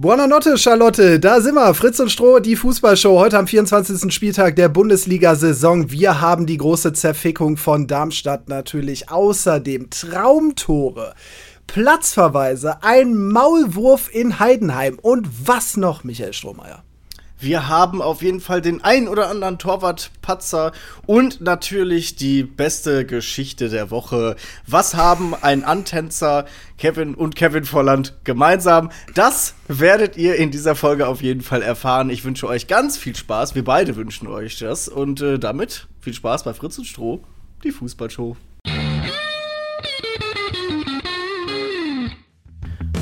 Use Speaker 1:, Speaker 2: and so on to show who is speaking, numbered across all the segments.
Speaker 1: Buonanotte, Charlotte. Da sind wir. Fritz und Stroh, die Fußballshow. Heute am 24. Spieltag der Bundesliga-Saison. Wir haben die große Zerfickung von Darmstadt natürlich. Außerdem Traumtore, Platzverweise, ein Maulwurf in Heidenheim. Und was noch, Michael Strohmeier?
Speaker 2: Wir haben auf jeden Fall den ein oder anderen Torwart-Patzer und natürlich die beste Geschichte der Woche. Was haben ein Antänzer Kevin und Kevin Volland gemeinsam? Das werdet ihr in dieser Folge auf jeden Fall erfahren. Ich wünsche euch ganz viel Spaß. Wir beide wünschen euch das. Und äh, damit viel Spaß bei Fritz und Stroh, die Fußballshow.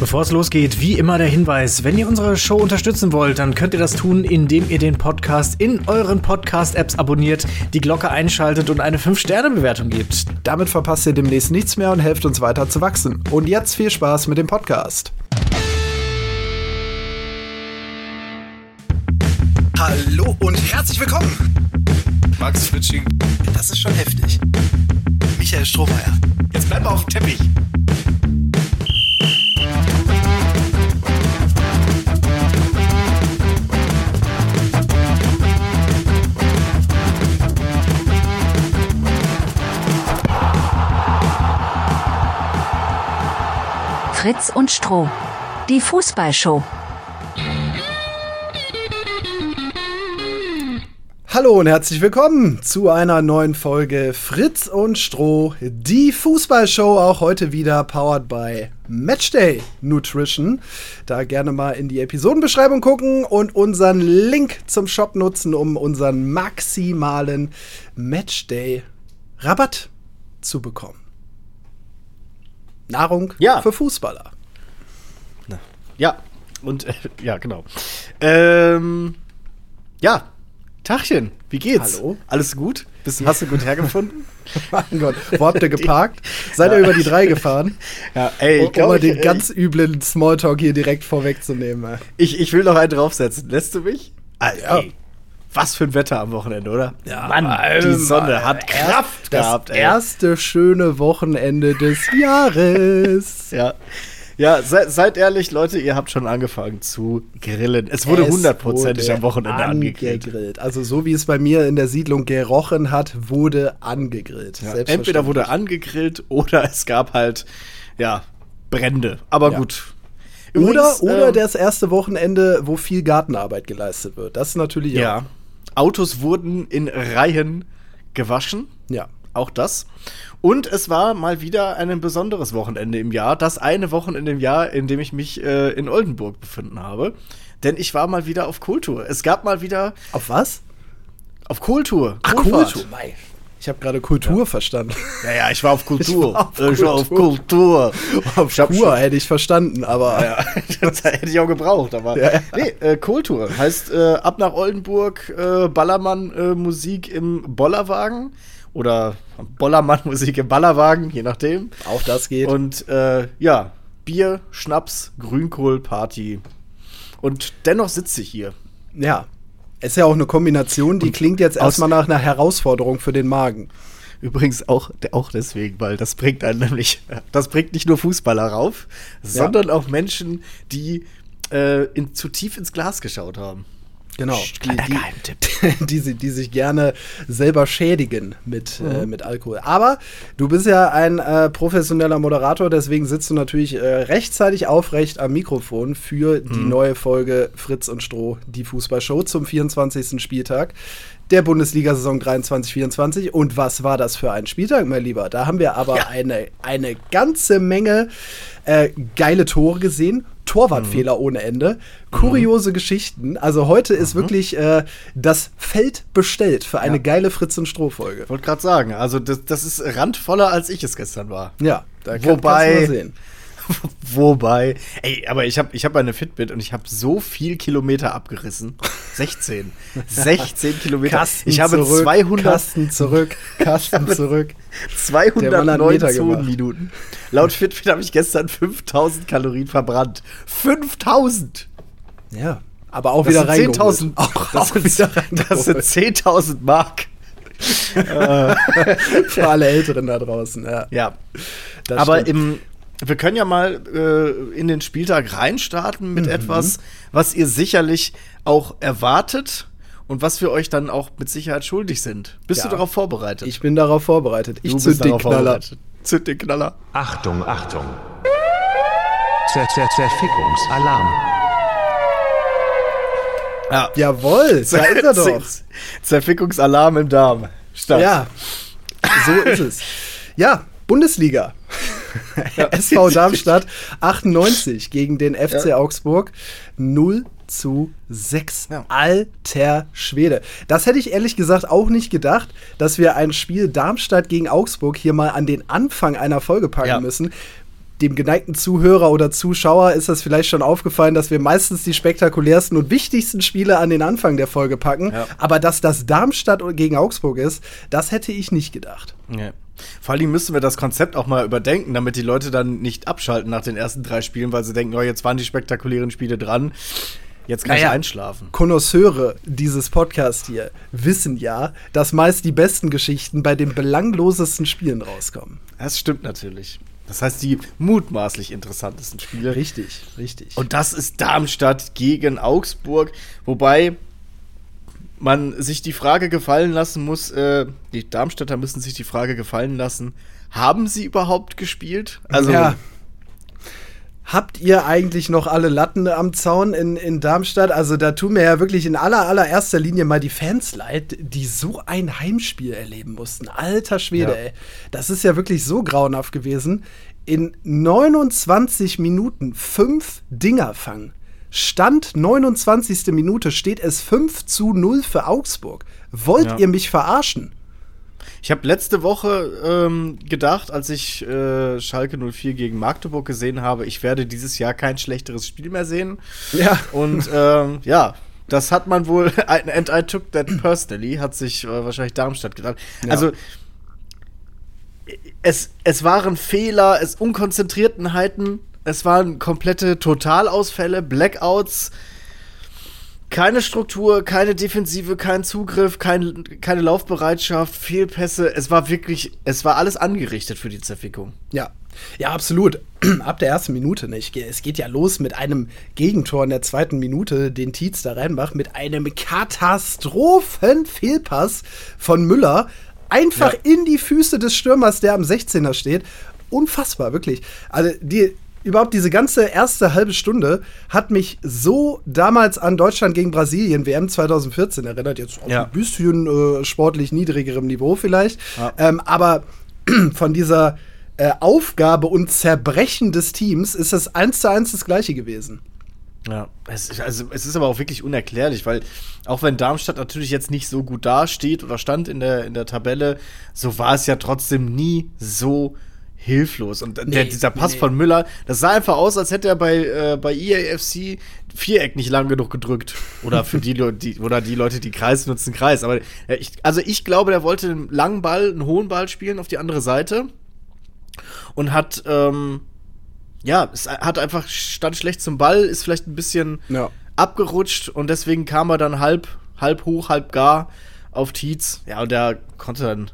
Speaker 3: Bevor es losgeht, wie immer der Hinweis, wenn ihr unsere Show unterstützen wollt, dann könnt ihr das tun, indem ihr den Podcast in euren Podcast-Apps abonniert, die Glocke einschaltet und eine 5-Sterne-Bewertung gebt.
Speaker 1: Damit verpasst ihr demnächst nichts mehr und helft uns weiter zu wachsen. Und jetzt viel Spaß mit dem Podcast. Hallo und herzlich willkommen.
Speaker 2: Max Fritsching.
Speaker 1: Das ist schon heftig. Michael Strohmeier.
Speaker 2: Jetzt bleib mal auf dem Teppich.
Speaker 4: Fritz und Stroh. Die Fußballshow.
Speaker 1: Hallo und herzlich willkommen zu einer neuen Folge Fritz und Stroh, die Fußballshow, auch heute wieder powered by Matchday Nutrition. Da gerne mal in die Episodenbeschreibung gucken und unseren Link zum Shop nutzen, um unseren maximalen Matchday Rabatt zu bekommen. Nahrung
Speaker 2: Ja.
Speaker 1: für Fußballer.
Speaker 2: Ja, und äh, ja, genau. Ähm, ja, Tachchen, wie geht's?
Speaker 1: Hallo.
Speaker 2: Alles gut? Bist, hast du gut hergefunden?
Speaker 1: Mein Gott, wo habt ihr geparkt? Seid ihr über die drei gefahren?
Speaker 2: ja, ey,
Speaker 1: Um, um mal den ganz üblen Smalltalk hier direkt vorwegzunehmen. ey.
Speaker 2: ich, ich will noch einen draufsetzen. Lässt du mich? Alter,
Speaker 1: Ja.
Speaker 2: ey, was für ein Wetter am Wochenende, oder? Mann,
Speaker 1: Mann,
Speaker 2: die Sonne hat. Kraft
Speaker 1: Das
Speaker 2: gehabt, ey.
Speaker 1: erste schöne Wochenende des Jahres.
Speaker 2: Ja. Ja, seid, seid ehrlich, Leute, ihr habt schon angefangen zu grillen. Es wurde hundertprozentig am Wochenende angegrillt.
Speaker 1: angegrillt. Also so wie es bei mir in der Siedlung gerochen hat, wurde angegrillt.
Speaker 2: Ja, entweder wurde angegrillt oder es gab halt, ja, Brände. Aber
Speaker 1: Ja.
Speaker 2: gut.
Speaker 1: oder,
Speaker 2: Übrigens,
Speaker 1: oder
Speaker 2: ähm,
Speaker 1: das erste Wochenende, wo viel Gartenarbeit geleistet wird. Das ist natürlich auch.
Speaker 2: Autos wurden in Reihen gewaschen.
Speaker 1: Ja.
Speaker 2: Auch das. Und es war mal wieder ein besonderes Wochenende im Jahr. Das eine Wochenende im Jahr, in dem ich mich äh, in Oldenburg befunden habe. Denn ich war mal wieder auf Kultur. Es gab mal wieder
Speaker 1: Auf was?
Speaker 2: auf Kultur.
Speaker 1: Ach. Kultur. Ich habe gerade Kultur verstanden.
Speaker 2: Ja, ja, ich war auf Kultur.
Speaker 1: Ich war auf
Speaker 2: Ich war auf
Speaker 1: Kultur.
Speaker 2: Kultur.
Speaker 1: Auf
Speaker 2: Ich
Speaker 1: Kur hätte ich verstanden, aber
Speaker 2: Ja, das hätte ich auch gebraucht, aber.
Speaker 1: Ja, ja.
Speaker 2: Nee, äh, Kultur. Heißt äh, ab nach Oldenburg äh, Ballermann-Musik im Bollerwagen. Oder Bollermann-Musik im Ballerwagen, je nachdem.
Speaker 1: auch das geht.
Speaker 2: Und äh, ja, Bier, Schnaps, Grünkohl-Party. Und dennoch sitze ich hier.
Speaker 1: Ja. Ist ja auch eine Kombination, die klingt jetzt erstmal nach einer Herausforderung für den Magen.
Speaker 2: Übrigens auch, auch deswegen, weil das bringt einen nämlich, das bringt nicht nur Fußballer rauf, sondern auch Menschen, die äh, in, zu tief ins Glas geschaut haben.
Speaker 1: Genau. Die,
Speaker 2: kleiner
Speaker 1: die,
Speaker 2: Geheimtipp.
Speaker 1: die, si- die sich gerne selber schädigen mit, äh,
Speaker 2: Mhm.
Speaker 1: mit Alkohol. Aber du bist ja ein äh, professioneller Moderator, deswegen sitzt du natürlich äh, rechtzeitig aufrecht am Mikrofon für die
Speaker 2: Mhm.
Speaker 1: neue Folge Fritz und Stroh, die Fußballshow zum 24. Spieltag der Bundesliga-Saison 23-24. Und was war das für ein Spieltag, mein Lieber? Da haben wir aber
Speaker 2: Ja.
Speaker 1: eine, eine ganze Menge äh, geile Tore gesehen. Torwartfehler
Speaker 2: Mhm.
Speaker 1: ohne Ende, kuriose Geschichten. Also heute ist wirklich äh, das Feld bestellt für eine
Speaker 2: Ja.
Speaker 1: geile Fritz und Stroh-Folge.
Speaker 2: Ich wollte gerade sagen, also das, das ist randvoller, als ich es gestern war.
Speaker 1: Ja, da kann,
Speaker 2: Wobei-
Speaker 1: kannst du mal sehen.
Speaker 2: Wobei, ey, aber ich habe ich hab eine Fitbit und ich habe so viel Kilometer abgerissen. 16. 16 Kilometer.
Speaker 1: Kasten
Speaker 2: ich habe
Speaker 1: zurück,
Speaker 2: 200,
Speaker 1: Kasten zurück, Kasten zurück. Der Mann hat
Speaker 2: 209
Speaker 1: Meter gemacht.
Speaker 2: Zonenminuten. Laut Fitbit habe ich gestern 5000 Kalorien verbrannt. 5000!
Speaker 1: Ja, aber auch
Speaker 2: Das
Speaker 1: wieder
Speaker 2: sind
Speaker 1: reingeholt.
Speaker 2: 10.000
Speaker 1: Auch,
Speaker 2: das
Speaker 1: auch
Speaker 2: sind-
Speaker 1: wieder
Speaker 2: Das sind
Speaker 1: reingeholt.
Speaker 2: 10.000 Mark.
Speaker 1: Für alle Älteren da draußen, ja.
Speaker 2: Ja. Aber
Speaker 1: stimmt.
Speaker 2: im, wir können ja mal äh, in den Spieltag reinstarten mit mhm. etwas, was ihr sicherlich auch erwartet und was wir euch dann auch mit Sicherheit schuldig sind. Bist ja. du darauf vorbereitet?
Speaker 1: Ich bin darauf vorbereitet. Ich
Speaker 2: zünd den Knaller. Zünd den Knaller.
Speaker 5: Achtung, Achtung. Zer -zer Zerfickungsalarm.
Speaker 1: Ja. Jawohl, da ist er doch.
Speaker 2: Zerfickungsalarm im Darm.
Speaker 1: Statt. Ja, so ist es. Ja, Bundesliga. Ja. SV Darmstadt 98 gegen den FC ja. Augsburg 0 zu 6. Ja. Alter Schwede. Das hätte ich ehrlich gesagt auch nicht gedacht, dass wir ein Spiel Darmstadt gegen Augsburg hier mal an den Anfang einer Folge packen müssen. Dem geneigten Zuhörer oder Zuschauer ist das vielleicht schon aufgefallen, dass wir meistens die spektakulärsten und wichtigsten Spiele an den Anfang der Folge packen. Ja. Aber dass das Darmstadt gegen Augsburg ist, das hätte ich nicht gedacht.
Speaker 2: Ja. Vor allem müssen wir das Konzept auch mal überdenken, damit die Leute dann nicht abschalten nach den ersten drei Spielen, weil sie denken, oh, jetzt waren die spektakulären Spiele dran. Jetzt kann naja, ich einschlafen.
Speaker 1: Konnoisseure dieses Podcasts hier wissen ja, dass meist die besten Geschichten bei den belanglosesten Spielen rauskommen.
Speaker 2: Das stimmt natürlich. Das heißt, die mutmaßlich interessantesten Spiele.
Speaker 1: Richtig, richtig.
Speaker 2: Und das ist Darmstadt gegen Augsburg. Wobei man sich die Frage gefallen lassen muss, äh, die Darmstädter müssen sich die Frage gefallen lassen, haben sie überhaupt gespielt?
Speaker 1: Also, ja. Habt ihr eigentlich noch alle Latten am Zaun in, in Darmstadt? Also da tun mir ja wirklich in aller allererster Linie mal die Fans leid, die so ein Heimspiel erleben mussten. Alter Schwede, ja. ey. Das ist ja wirklich so grauenhaft gewesen. In 29 Minuten fünf Dinger fangen. Stand 29. Minute steht es 5 zu 0 für Augsburg. Wollt ja. ihr mich verarschen?
Speaker 2: Ich habe letzte Woche ähm, gedacht, als ich äh, Schalke 04 gegen Magdeburg gesehen habe, ich werde dieses Jahr kein schlechteres Spiel mehr sehen. Ja. Und ähm, ja, das hat man wohl, and I took that personally, hat sich äh, wahrscheinlich Darmstadt gedacht. Ja. Also, es, es waren Fehler, es Unkonzentriertenheiten, es waren komplette Totalausfälle, Blackouts keine Struktur, keine Defensive, kein Zugriff, kein, keine Laufbereitschaft, Fehlpässe. Es war wirklich, es war alles angerichtet für die Zerfickung.
Speaker 1: Ja. Ja, absolut. Ab der ersten Minute nicht. Es geht ja los mit einem Gegentor in der zweiten Minute, den Tietz da reinmacht, mit einem Katastrophenfehlpass von Müller. Einfach ja. in die Füße des Stürmers, der am 16er steht. Unfassbar, wirklich. Also, die, überhaupt diese ganze erste halbe Stunde hat mich so damals an Deutschland gegen Brasilien WM 2014 erinnert. Jetzt auf ja. ein bisschen äh, sportlich niedrigerem Niveau vielleicht. Ja. Ähm, aber von dieser äh, Aufgabe und Zerbrechen des Teams ist das eins zu eins das gleiche gewesen.
Speaker 2: Ja, es, also, es ist aber auch wirklich unerklärlich, weil auch wenn Darmstadt natürlich jetzt nicht so gut dasteht oder stand in der, in der Tabelle, so war es ja trotzdem nie so hilflos. Und nee, der, dieser Pass nee. von Müller, das sah einfach aus, als hätte er bei, äh, bei EAFC Viereck nicht lang genug gedrückt. Oder für die, die, oder die Leute, die Kreis nutzen, Kreis. Aber äh, ich, also ich glaube, der wollte einen langen Ball, einen hohen Ball spielen auf die andere Seite. Und hat, ähm, ja, es hat einfach, stand schlecht zum Ball, ist vielleicht ein bisschen ja. abgerutscht und deswegen kam er dann halb, halb hoch, halb gar auf Tietz. Ja, und der konnte dann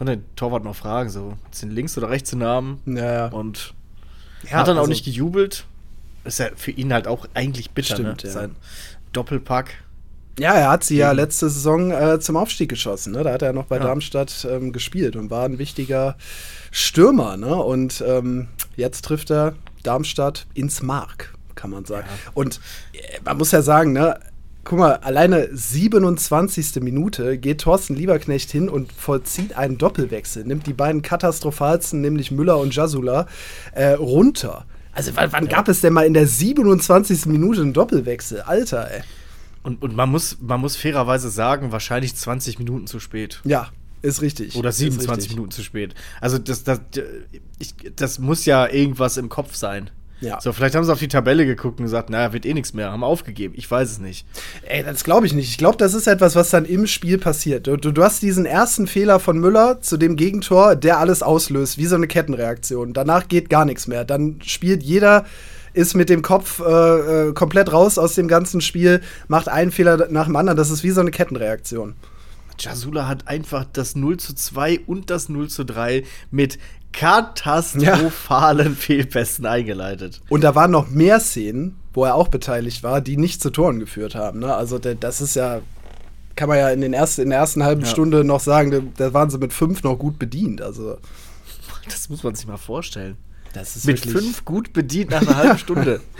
Speaker 2: konnte den Torwart noch fragen, so, sind links oder rechts den Namen?
Speaker 1: Ja.
Speaker 2: Und ja, hat dann also, auch nicht gejubelt. Ist ja für ihn halt auch eigentlich bitter, stimmt, ne? Sein Doppelpack.
Speaker 1: Ja, er hat sie ja letzte Saison äh, zum Aufstieg geschossen. Ne? Da hat er noch bei ja. Darmstadt ähm, gespielt und war ein wichtiger Stürmer. Ne? Und ähm, jetzt trifft er Darmstadt ins Mark, kann man sagen. Ja. Und äh, man muss ja sagen, ne, guck mal, alleine 27. Minute geht Thorsten Lieberknecht hin und vollzieht einen Doppelwechsel, nimmt die beiden katastrophalsten, nämlich Müller und Jasula, äh, runter. Also wann, wann ja. gab es denn mal in der 27. Minute einen Doppelwechsel? Alter, ey.
Speaker 2: Und, und man, muss, man muss fairerweise sagen, wahrscheinlich 20 Minuten zu spät.
Speaker 1: Ja, ist richtig.
Speaker 2: Oder 27 richtig. Minuten zu spät. Also das, das, ich, das muss ja irgendwas im Kopf sein. Ja. So, vielleicht haben sie auf die Tabelle geguckt und gesagt, naja, wird eh nichts mehr, haben aufgegeben. Ich weiß es nicht.
Speaker 1: Ey, das glaube ich nicht. Ich glaube, das ist etwas, was dann im Spiel passiert. Du, du, du, hast diesen ersten Fehler von Müller zu dem Gegentor, der alles auslöst, wie so eine Kettenreaktion. Danach geht gar nichts mehr. Dann spielt jeder ist mit dem Kopf äh, äh komplett raus aus dem ganzen Spiel, macht einen Fehler nach dem anderen. Das ist wie so eine Kettenreaktion.
Speaker 2: Jasula hat einfach das 0 zu 2 und das 0 zu 3 mit katastrophalen Fehlpässen eingeleitet.
Speaker 1: Und da waren noch mehr Szenen, wo er auch beteiligt war, die nicht zu Toren geführt haben. Ne? Also das ist ja, kann man ja in, den ersten, in der ersten halben
Speaker 2: Ja.
Speaker 1: Stunde noch sagen, da, waren sie mit fünf noch gut bedient. Also
Speaker 2: Das muss man sich mal vorstellen.
Speaker 1: das ist
Speaker 2: Mit fünf gut bedient nach einer halben Stunde.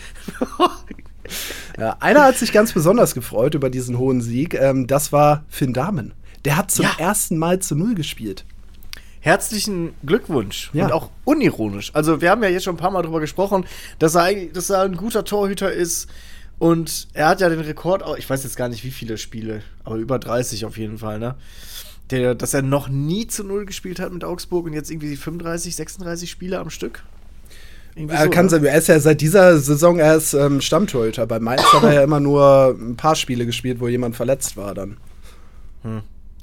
Speaker 1: Ja, einer hat sich ganz besonders gefreut über diesen hohen Sieg. Ähm, das war Finn Dahmen. Der hat zum
Speaker 2: Ja.
Speaker 1: ersten Mal zu Null gespielt.
Speaker 2: Herzlichen Glückwunsch.
Speaker 1: Ja.
Speaker 2: Und auch unironisch. Also, wir haben ja jetzt schon ein paar Mal darüber gesprochen, dass er eigentlich, dass er ein guter Torhüter ist. Und er hat ja den Rekord, ich weiß jetzt gar nicht, wie viele Spiele, aber über 30 auf jeden Fall, ne? Der, dass er noch nie zu Null gespielt hat mit Augsburg und jetzt irgendwie 35, 36 Spiele am Stück. Irgendwie
Speaker 1: Er,
Speaker 2: so,
Speaker 1: kann,
Speaker 2: ne?
Speaker 1: sein- er ist ja seit dieser Saison erst ähm, Stammtorhüter. Bei Mainz hat er ja immer nur ein paar Spiele gespielt, wo jemand verletzt war dann.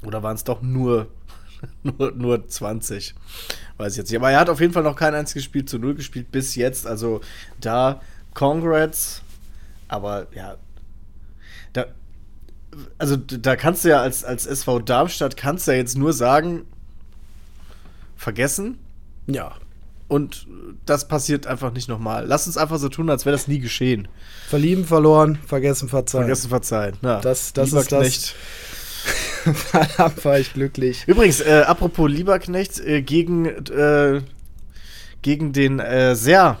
Speaker 2: Oder waren es doch nur, nur, nur 20? Weiß ich jetzt nicht. Aber er hat auf jeden Fall noch kein einziges Spiel zu Null gespielt bis jetzt. Also da Congrats. Aber ja, da, also da kannst du ja als, als SV Darmstadt kannst du ja jetzt nur sagen, vergessen.
Speaker 1: Ja.
Speaker 2: Und das passiert einfach nicht nochmal. Lass uns einfach so tun, als wäre das nie geschehen.
Speaker 1: Verlieben, verloren, vergessen, verzeihen.
Speaker 2: Vergessen, verzeihen. Ja.
Speaker 1: Das- das
Speaker 2: Lieber
Speaker 1: ist das- Da war ich glücklich.
Speaker 2: Übrigens, äh, apropos Lieberknecht, äh, gegen, äh, gegen den äh, sehr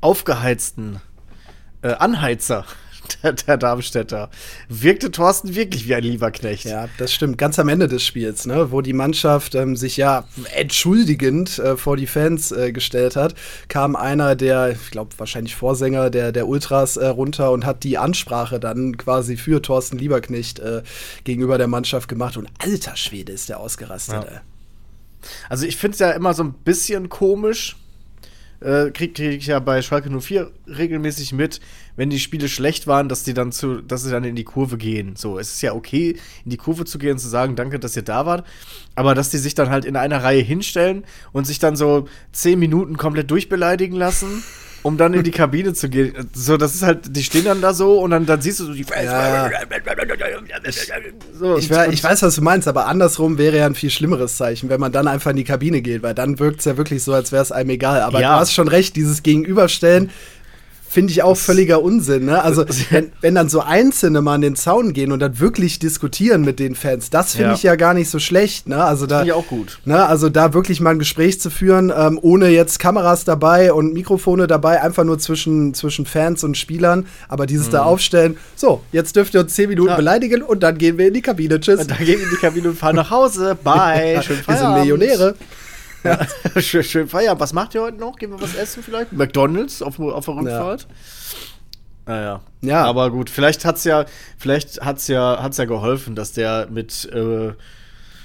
Speaker 2: aufgeheizten äh, Anheizer der, der Darmstädter wirkte Thorsten wirklich wie ein Lieberknecht.
Speaker 1: Ja, das stimmt. Ganz am Ende des Spiels, ne, wo die Mannschaft ähm, sich ja entschuldigend äh, vor die Fans äh, gestellt hat, kam einer der, ich glaube wahrscheinlich Vorsänger der, der Ultras äh, runter und hat die Ansprache dann quasi für Thorsten Lieberknecht äh, gegenüber der Mannschaft gemacht. Und alter Schwede ist der ausgerastet.
Speaker 2: Ja. Also ich finde es ja immer so ein bisschen komisch. Äh, krieg, krieg ich ja bei Schalke 04 regelmäßig mit, wenn die Spiele schlecht waren, dass die dann zu, dass sie dann in die Kurve gehen. So, es ist ja okay, in die Kurve zu gehen und zu sagen, danke, dass ihr da wart. Aber dass die sich dann halt in einer Reihe hinstellen und sich dann so zehn Minuten komplett durchbeleidigen lassen, um dann in die Kabine zu gehen. So, das ist halt, die stehen dann da so und dann, dann siehst du so die
Speaker 1: Ja.
Speaker 2: so,
Speaker 1: Ich, we- ich weiß, was du meinst, aber andersrum wäre ja ein viel schlimmeres Zeichen, wenn man dann einfach in die Kabine geht, weil dann wirkt es ja wirklich so, als wäre es einem egal. Aber
Speaker 2: Ja.
Speaker 1: du hast schon recht, dieses Gegenüberstellen finde ich auch völliger Unsinn. Ne? Also, wenn, wenn dann so Einzelne mal an den Zaun gehen und dann wirklich diskutieren mit den Fans, das finde
Speaker 2: Ja.
Speaker 1: ich ja gar nicht so schlecht. Ne? Also da,
Speaker 2: Finde ich auch gut.
Speaker 1: Ne? Also da wirklich mal ein Gespräch zu führen, ähm, ohne jetzt Kameras dabei und Mikrofone dabei, einfach nur zwischen, zwischen Fans und Spielern, aber dieses da aufstellen, so, jetzt dürft ihr uns zehn Minuten
Speaker 2: Mhm. Ja.
Speaker 1: beleidigen und dann gehen wir in die Kabine. Tschüss.
Speaker 2: Und dann gehen wir in die Kabine und fahren nach Hause. Bye. Schönen
Speaker 1: wir sind
Speaker 2: Feierabend.
Speaker 1: Millionäre.
Speaker 2: schön, schön Feierabend. Was macht ihr heute noch? Gehen wir was essen vielleicht? McDonalds auf, auf der Rückfahrt? Naja.
Speaker 1: Ja.
Speaker 2: Aber gut, vielleicht hat's ja, vielleicht hat's ja, hat's ja geholfen, dass der mit äh,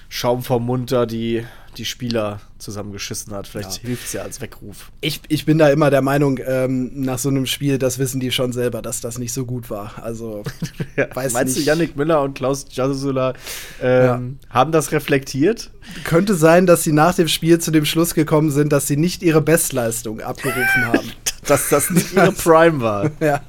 Speaker 2: Schaum vom Mund da die, die Spieler zusammengeschissen hat. Vielleicht
Speaker 1: Ja.
Speaker 2: hilft's ja als Weckruf.
Speaker 1: Ich, ich bin da immer der Meinung, ähm, nach so einem Spiel, das wissen die schon selber, dass das nicht so gut war. Also, weiß
Speaker 2: Meinst
Speaker 1: nicht.
Speaker 2: du, Yannick Müller und Klaus Jasula ähm, haben das reflektiert?
Speaker 1: Könnte sein, dass sie nach dem Spiel zu dem Schluss gekommen sind, dass sie nicht ihre Bestleistung abgerufen haben.
Speaker 2: Dass das nicht ihre Prime war.
Speaker 1: Ja.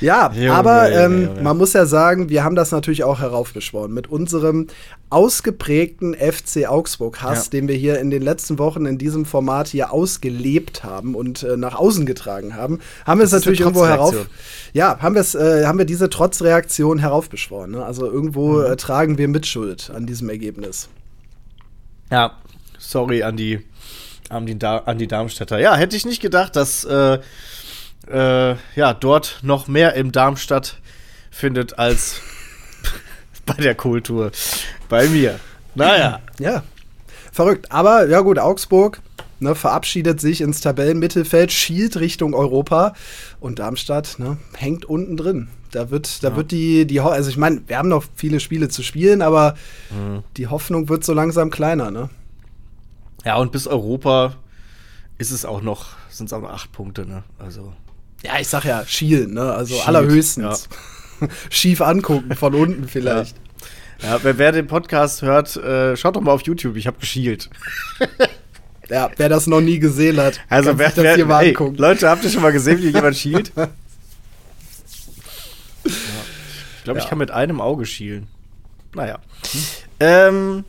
Speaker 1: Ja,
Speaker 2: Junge,
Speaker 1: aber ähm,
Speaker 2: Junge.
Speaker 1: man muss ja sagen, wir haben das natürlich auch heraufbeschworen mit unserem ausgeprägten FC Augsburg-Hass,
Speaker 2: Ja.
Speaker 1: den wir hier in den letzten Wochen in diesem Format hier ausgelebt haben und äh, nach außen getragen haben, haben wir es natürlich irgendwo herauf. Ja, haben wir es, äh, haben wir diese Trotzreaktion heraufbeschworen. Ne? Also irgendwo
Speaker 2: Mhm.
Speaker 1: äh, tragen wir Mitschuld an diesem Ergebnis.
Speaker 2: Ja, sorry an die, an die, Da- an die Darmstädter. Ja, hätte ich nicht gedacht, dass äh, ja, dort noch mehr im Darmstadt findet als bei der Kultur. Bei mir. Naja.
Speaker 1: Ja, verrückt. Aber ja gut, Augsburg ne, verabschiedet sich ins Tabellenmittelfeld, schielt Richtung Europa und Darmstadt ne, hängt unten drin. Da wird, da wird die, die, also ich meine, wir haben noch viele Spiele zu spielen, aber die Hoffnung wird so langsam kleiner, ne?
Speaker 2: Ja, und bis Europa ist es auch noch, sind es auch noch acht Punkte, ne? Also.
Speaker 1: Ja, ich sag ja, schielen, ne? Also
Speaker 2: Schielt,
Speaker 1: allerhöchstens. Schief angucken, von unten vielleicht.
Speaker 2: Ja, wer, wer den Podcast hört, äh, schaut doch mal auf YouTube, ich habe geschielt.
Speaker 1: Ja. wer das noch nie gesehen hat,
Speaker 2: Also wer,
Speaker 1: das
Speaker 2: wer,
Speaker 1: hier mal
Speaker 2: ey,
Speaker 1: angucken.
Speaker 2: Leute, habt ihr schon mal gesehen, wie jemand schielt? ja. Ich glaube, ich
Speaker 1: Ja.
Speaker 2: kann mit einem Auge schielen. Naja. Ähm,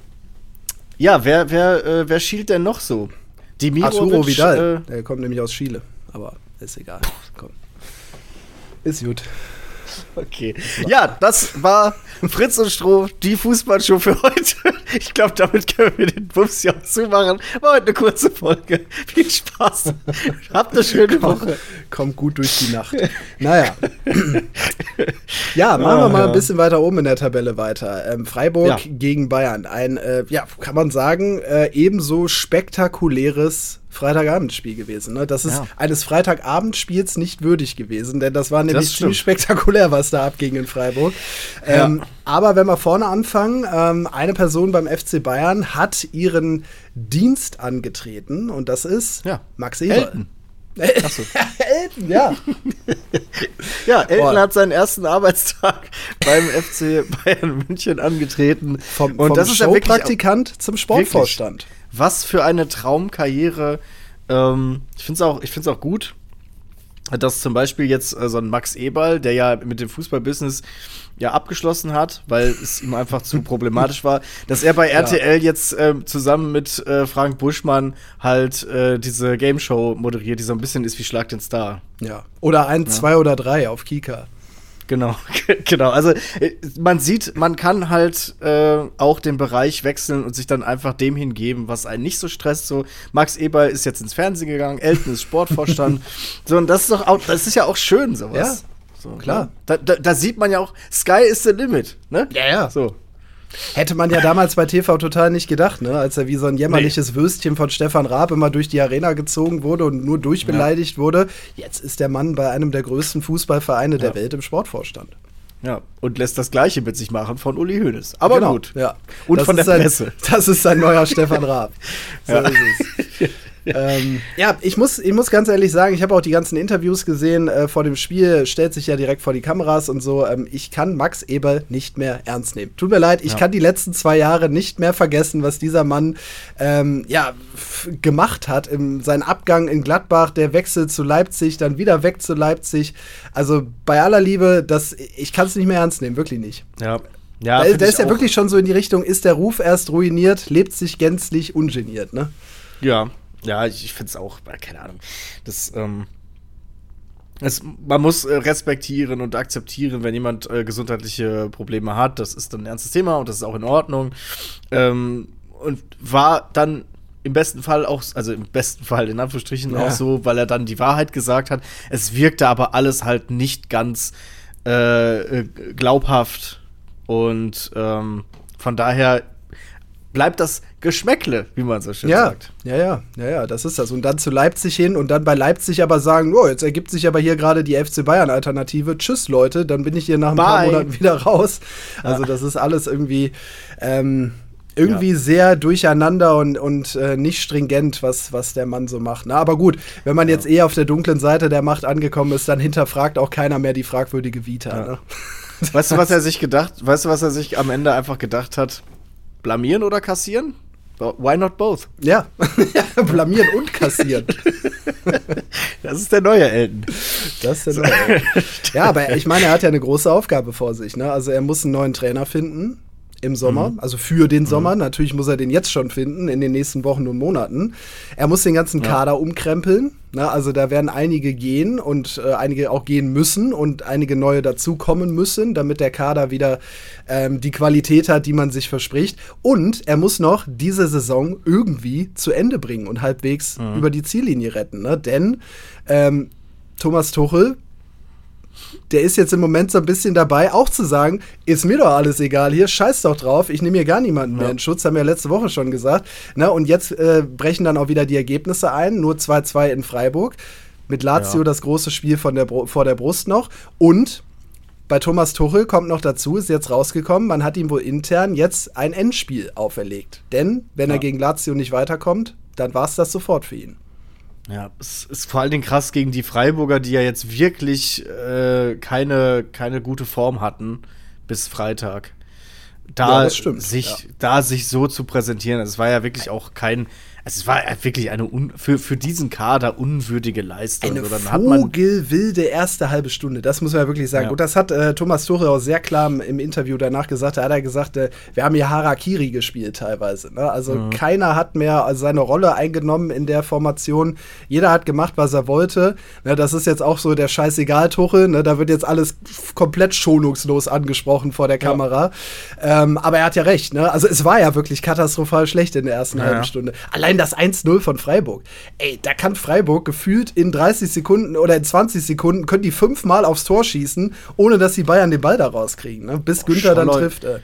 Speaker 2: Ja, wer, wer, äh, wer schielt denn noch so? Dimirovic,
Speaker 1: Arturo Vidal.
Speaker 2: Äh,
Speaker 1: Der kommt nämlich aus Chile. Aber ist egal. Komm. Ist gut.
Speaker 2: Okay. Ja, das war Fritz und Stroh, die Fußballshow für heute. Ich glaube, damit können wir den Bums hier auch zumachen. War heute eine kurze Folge. Viel Spaß. Habt eine schöne Woche.
Speaker 1: Kommt gut durch die Nacht. Naja. ja, machen wir
Speaker 2: Ah,
Speaker 1: mal
Speaker 2: ja.
Speaker 1: ein bisschen weiter oben in der Tabelle weiter. Ähm, Freiburg
Speaker 2: Ja.
Speaker 1: gegen Bayern. Ein, äh, ja, kann man sagen, äh, ebenso spektakuläres Freitagabendspiel gewesen. Ne? Das ist
Speaker 2: Ja.
Speaker 1: eines Freitagabendspiels nicht würdig gewesen, denn das war nämlich ziemlich spektakulär, was da abging in Freiburg.
Speaker 2: Ja.
Speaker 1: Ähm, aber wenn wir vorne anfangen, ähm, eine Person beim FC Bayern hat ihren Dienst angetreten und das ist
Speaker 2: Ja.
Speaker 1: Max Eberl.
Speaker 2: Elton.
Speaker 1: Achso. Elton, ja.
Speaker 2: Ja, Elton
Speaker 1: Boah.
Speaker 2: hat seinen ersten Arbeitstag beim FC Bayern München angetreten.
Speaker 1: Vom,
Speaker 2: Und
Speaker 1: vom
Speaker 2: das ist ja wirklich
Speaker 1: Showpraktikant zum Sportvorstand.
Speaker 2: Was für eine Traumkarriere. Ähm, ich finde es auch, ich find's auch gut, dass zum Beispiel jetzt äh, so ein Max Eberl, der ja mit dem Fußballbusiness ja abgeschlossen hat, weil es ihm einfach zu problematisch war, dass er bei RTL jetzt ähm, zusammen mit äh, Frank Buschmann halt äh, diese Game Show moderiert, die so ein bisschen ist wie Schlag den Star.
Speaker 1: Ja. Oder ein, zwei oder drei auf Kika.
Speaker 2: Genau, genau. Also äh, man sieht, man kann halt äh, auch den Bereich wechseln und sich dann einfach dem hingeben, was einen nicht so stresst. So Max Eberl ist jetzt ins Fernsehen gegangen, Elton ist Sportvorstand. so und das ist doch auch, das ist ja auch schön sowas.
Speaker 1: Ja,
Speaker 2: so,
Speaker 1: klar.
Speaker 2: Ne? Da, da, da sieht man ja auch, Sky is the limit. Ne?
Speaker 1: Ja, ja.
Speaker 2: So.
Speaker 1: Hätte man ja damals bei TV total nicht gedacht, ne? als er wie so ein jämmerliches Würstchen von Stefan Raab immer durch die Arena gezogen wurde und nur durchbeleidigt wurde. Jetzt ist der Mann bei einem der größten Fußballvereine der
Speaker 2: Ja.
Speaker 1: Welt im Sportvorstand.
Speaker 2: Ja, und lässt das Gleiche mit sich machen von Uli Hoeneß. Aber
Speaker 1: Genau,
Speaker 2: gut.
Speaker 1: Ja.
Speaker 2: Und
Speaker 1: Das
Speaker 2: von der
Speaker 1: sein,
Speaker 2: Presse.
Speaker 1: Das ist sein neuer Stefan Raab. So
Speaker 2: Ja.
Speaker 1: ist es. ähm, ja, ich muss, ich muss ganz ehrlich sagen, ich habe auch die ganzen Interviews gesehen äh, vor dem Spiel, stellt sich ja direkt vor die Kameras und so. Ähm, ich kann Max Eberl nicht mehr ernst nehmen. Tut mir leid, ich
Speaker 2: Ja.
Speaker 1: kann die letzten zwei Jahre nicht mehr vergessen, was dieser Mann ähm, ja, gemacht hat. Im, sein Abgang in Gladbach, der Wechsel zu Leipzig, dann wieder weg zu Leipzig. Also bei aller Liebe, das, ich kann es nicht mehr ernst nehmen, wirklich nicht.
Speaker 2: Ja. Ja,
Speaker 1: Da, da ist ja wirklich schon so in die Richtung, ist der Ruf erst ruiniert, lebt sich gänzlich ungeniert, ne?
Speaker 2: Ja, ja, ich, ich finde es auch, äh, keine Ahnung. Das, ähm, es, man muss äh, respektieren und akzeptieren, wenn jemand äh, gesundheitliche Probleme hat. Das ist dann ein ernstes Thema und das ist auch in Ordnung. Ähm, und war dann im besten Fall auch, also im besten Fall in Anführungsstrichen
Speaker 1: Ja.
Speaker 2: auch so, weil er dann die Wahrheit gesagt hat. Es wirkte aber alles halt nicht ganz äh, äh, glaubhaft und ähm, von daher bleibt das Geschmäckle, wie man so schön
Speaker 1: Ja,
Speaker 2: sagt.
Speaker 1: ja, ja, ja, ja, das ist das. Und dann zu Leipzig hin und dann bei Leipzig aber sagen, oh, jetzt ergibt sich aber hier gerade die FC Bayern-Alternative. Tschüss, Leute, dann bin ich hier nach ein paar
Speaker 2: Bye.
Speaker 1: Monaten wieder raus. Also das ist alles irgendwie, ähm, irgendwie sehr durcheinander und, und äh, nicht stringent, was, was der Mann so macht. Na, aber gut, wenn man jetzt eh auf der dunklen Seite der Macht angekommen ist, dann hinterfragt auch keiner mehr die fragwürdige Vita.
Speaker 2: Ja.
Speaker 1: Ne?
Speaker 2: Weißt du, was er sich gedacht, weißt du, was er sich am Ende einfach gedacht hat? Blamieren oder kassieren? Why not both?
Speaker 1: Ja, blamieren und kassieren.
Speaker 2: Das ist der neue Elton.
Speaker 1: Das ist ja, ja, aber ich meine, er hat ja eine große Aufgabe vor sich. Ne? Also er muss einen neuen Trainer finden im Sommer, also für den Sommer. Natürlich muss er den jetzt schon finden, in den nächsten Wochen und Monaten. Er muss den ganzen Kader umkrempeln. Ne? Also da werden einige gehen und äh, einige auch gehen müssen und einige neue dazukommen müssen, damit der Kader wieder ähm, die Qualität hat, die man sich verspricht. Und er muss noch diese Saison irgendwie zu Ende bringen und halbwegs über die Ziellinie retten. Ne? Denn ähm, Thomas Tuchel der ist jetzt im Moment so ein bisschen dabei, auch zu sagen, ist mir doch alles egal hier, scheiß doch drauf, ich nehme hier gar niemanden mehr in Schutz, haben wir letzte Woche schon gesagt. Na, und jetzt äh, brechen dann auch wieder die Ergebnisse ein, nur 2-2 in Freiburg. Mit Lazio
Speaker 2: Ja.
Speaker 1: das große Spiel von der vor der Brust noch. Und bei Thomas Tuchel kommt noch dazu, ist jetzt rausgekommen, man hat ihm wohl intern jetzt ein Endspiel auferlegt. Denn wenn er
Speaker 2: Ja.
Speaker 1: gegen Lazio nicht weiterkommt, dann war es das sofort für ihn.
Speaker 2: Ja, es ist vor allen Dingen krass gegen die Freiburger, die ja jetzt wirklich äh, keine, keine gute Form hatten bis Freitag. Da
Speaker 1: Ja, das stimmt,
Speaker 2: sich,
Speaker 1: ja.
Speaker 2: da sich so zu präsentieren, es war ja wirklich auch kein, Also es war wirklich eine un für, für diesen Kader unwürdige Leistung.
Speaker 1: Eine vogelwilde erste halbe Stunde, das muss man ja wirklich sagen.
Speaker 2: Ja.
Speaker 1: Und das hat äh, Thomas Tuchel auch sehr klar im Interview danach gesagt. Da hat er gesagt, äh, wir haben hier Harakiri gespielt teilweise. Ne? Also
Speaker 2: Mhm.
Speaker 1: keiner hat mehr seine Rolle eingenommen in der Formation. Jeder hat gemacht, was er wollte. Ne, das ist jetzt auch so der scheißegal Tuchel. Ne? Da wird jetzt alles komplett schonungslos angesprochen vor der Kamera. Ähm, aber er hat ja recht. Ne? Also es war ja wirklich katastrophal schlecht in der ersten
Speaker 2: Ja,
Speaker 1: halben
Speaker 2: ja.
Speaker 1: Stunde. Allein das 1-0 von Freiburg. Ey, da kann Freiburg gefühlt in 30 Sekunden oder in 20 Sekunden können die fünfmal aufs Tor schießen, ohne dass die Bayern den Ball da rauskriegen. Ne? Bis Günther dann trifft. Äh.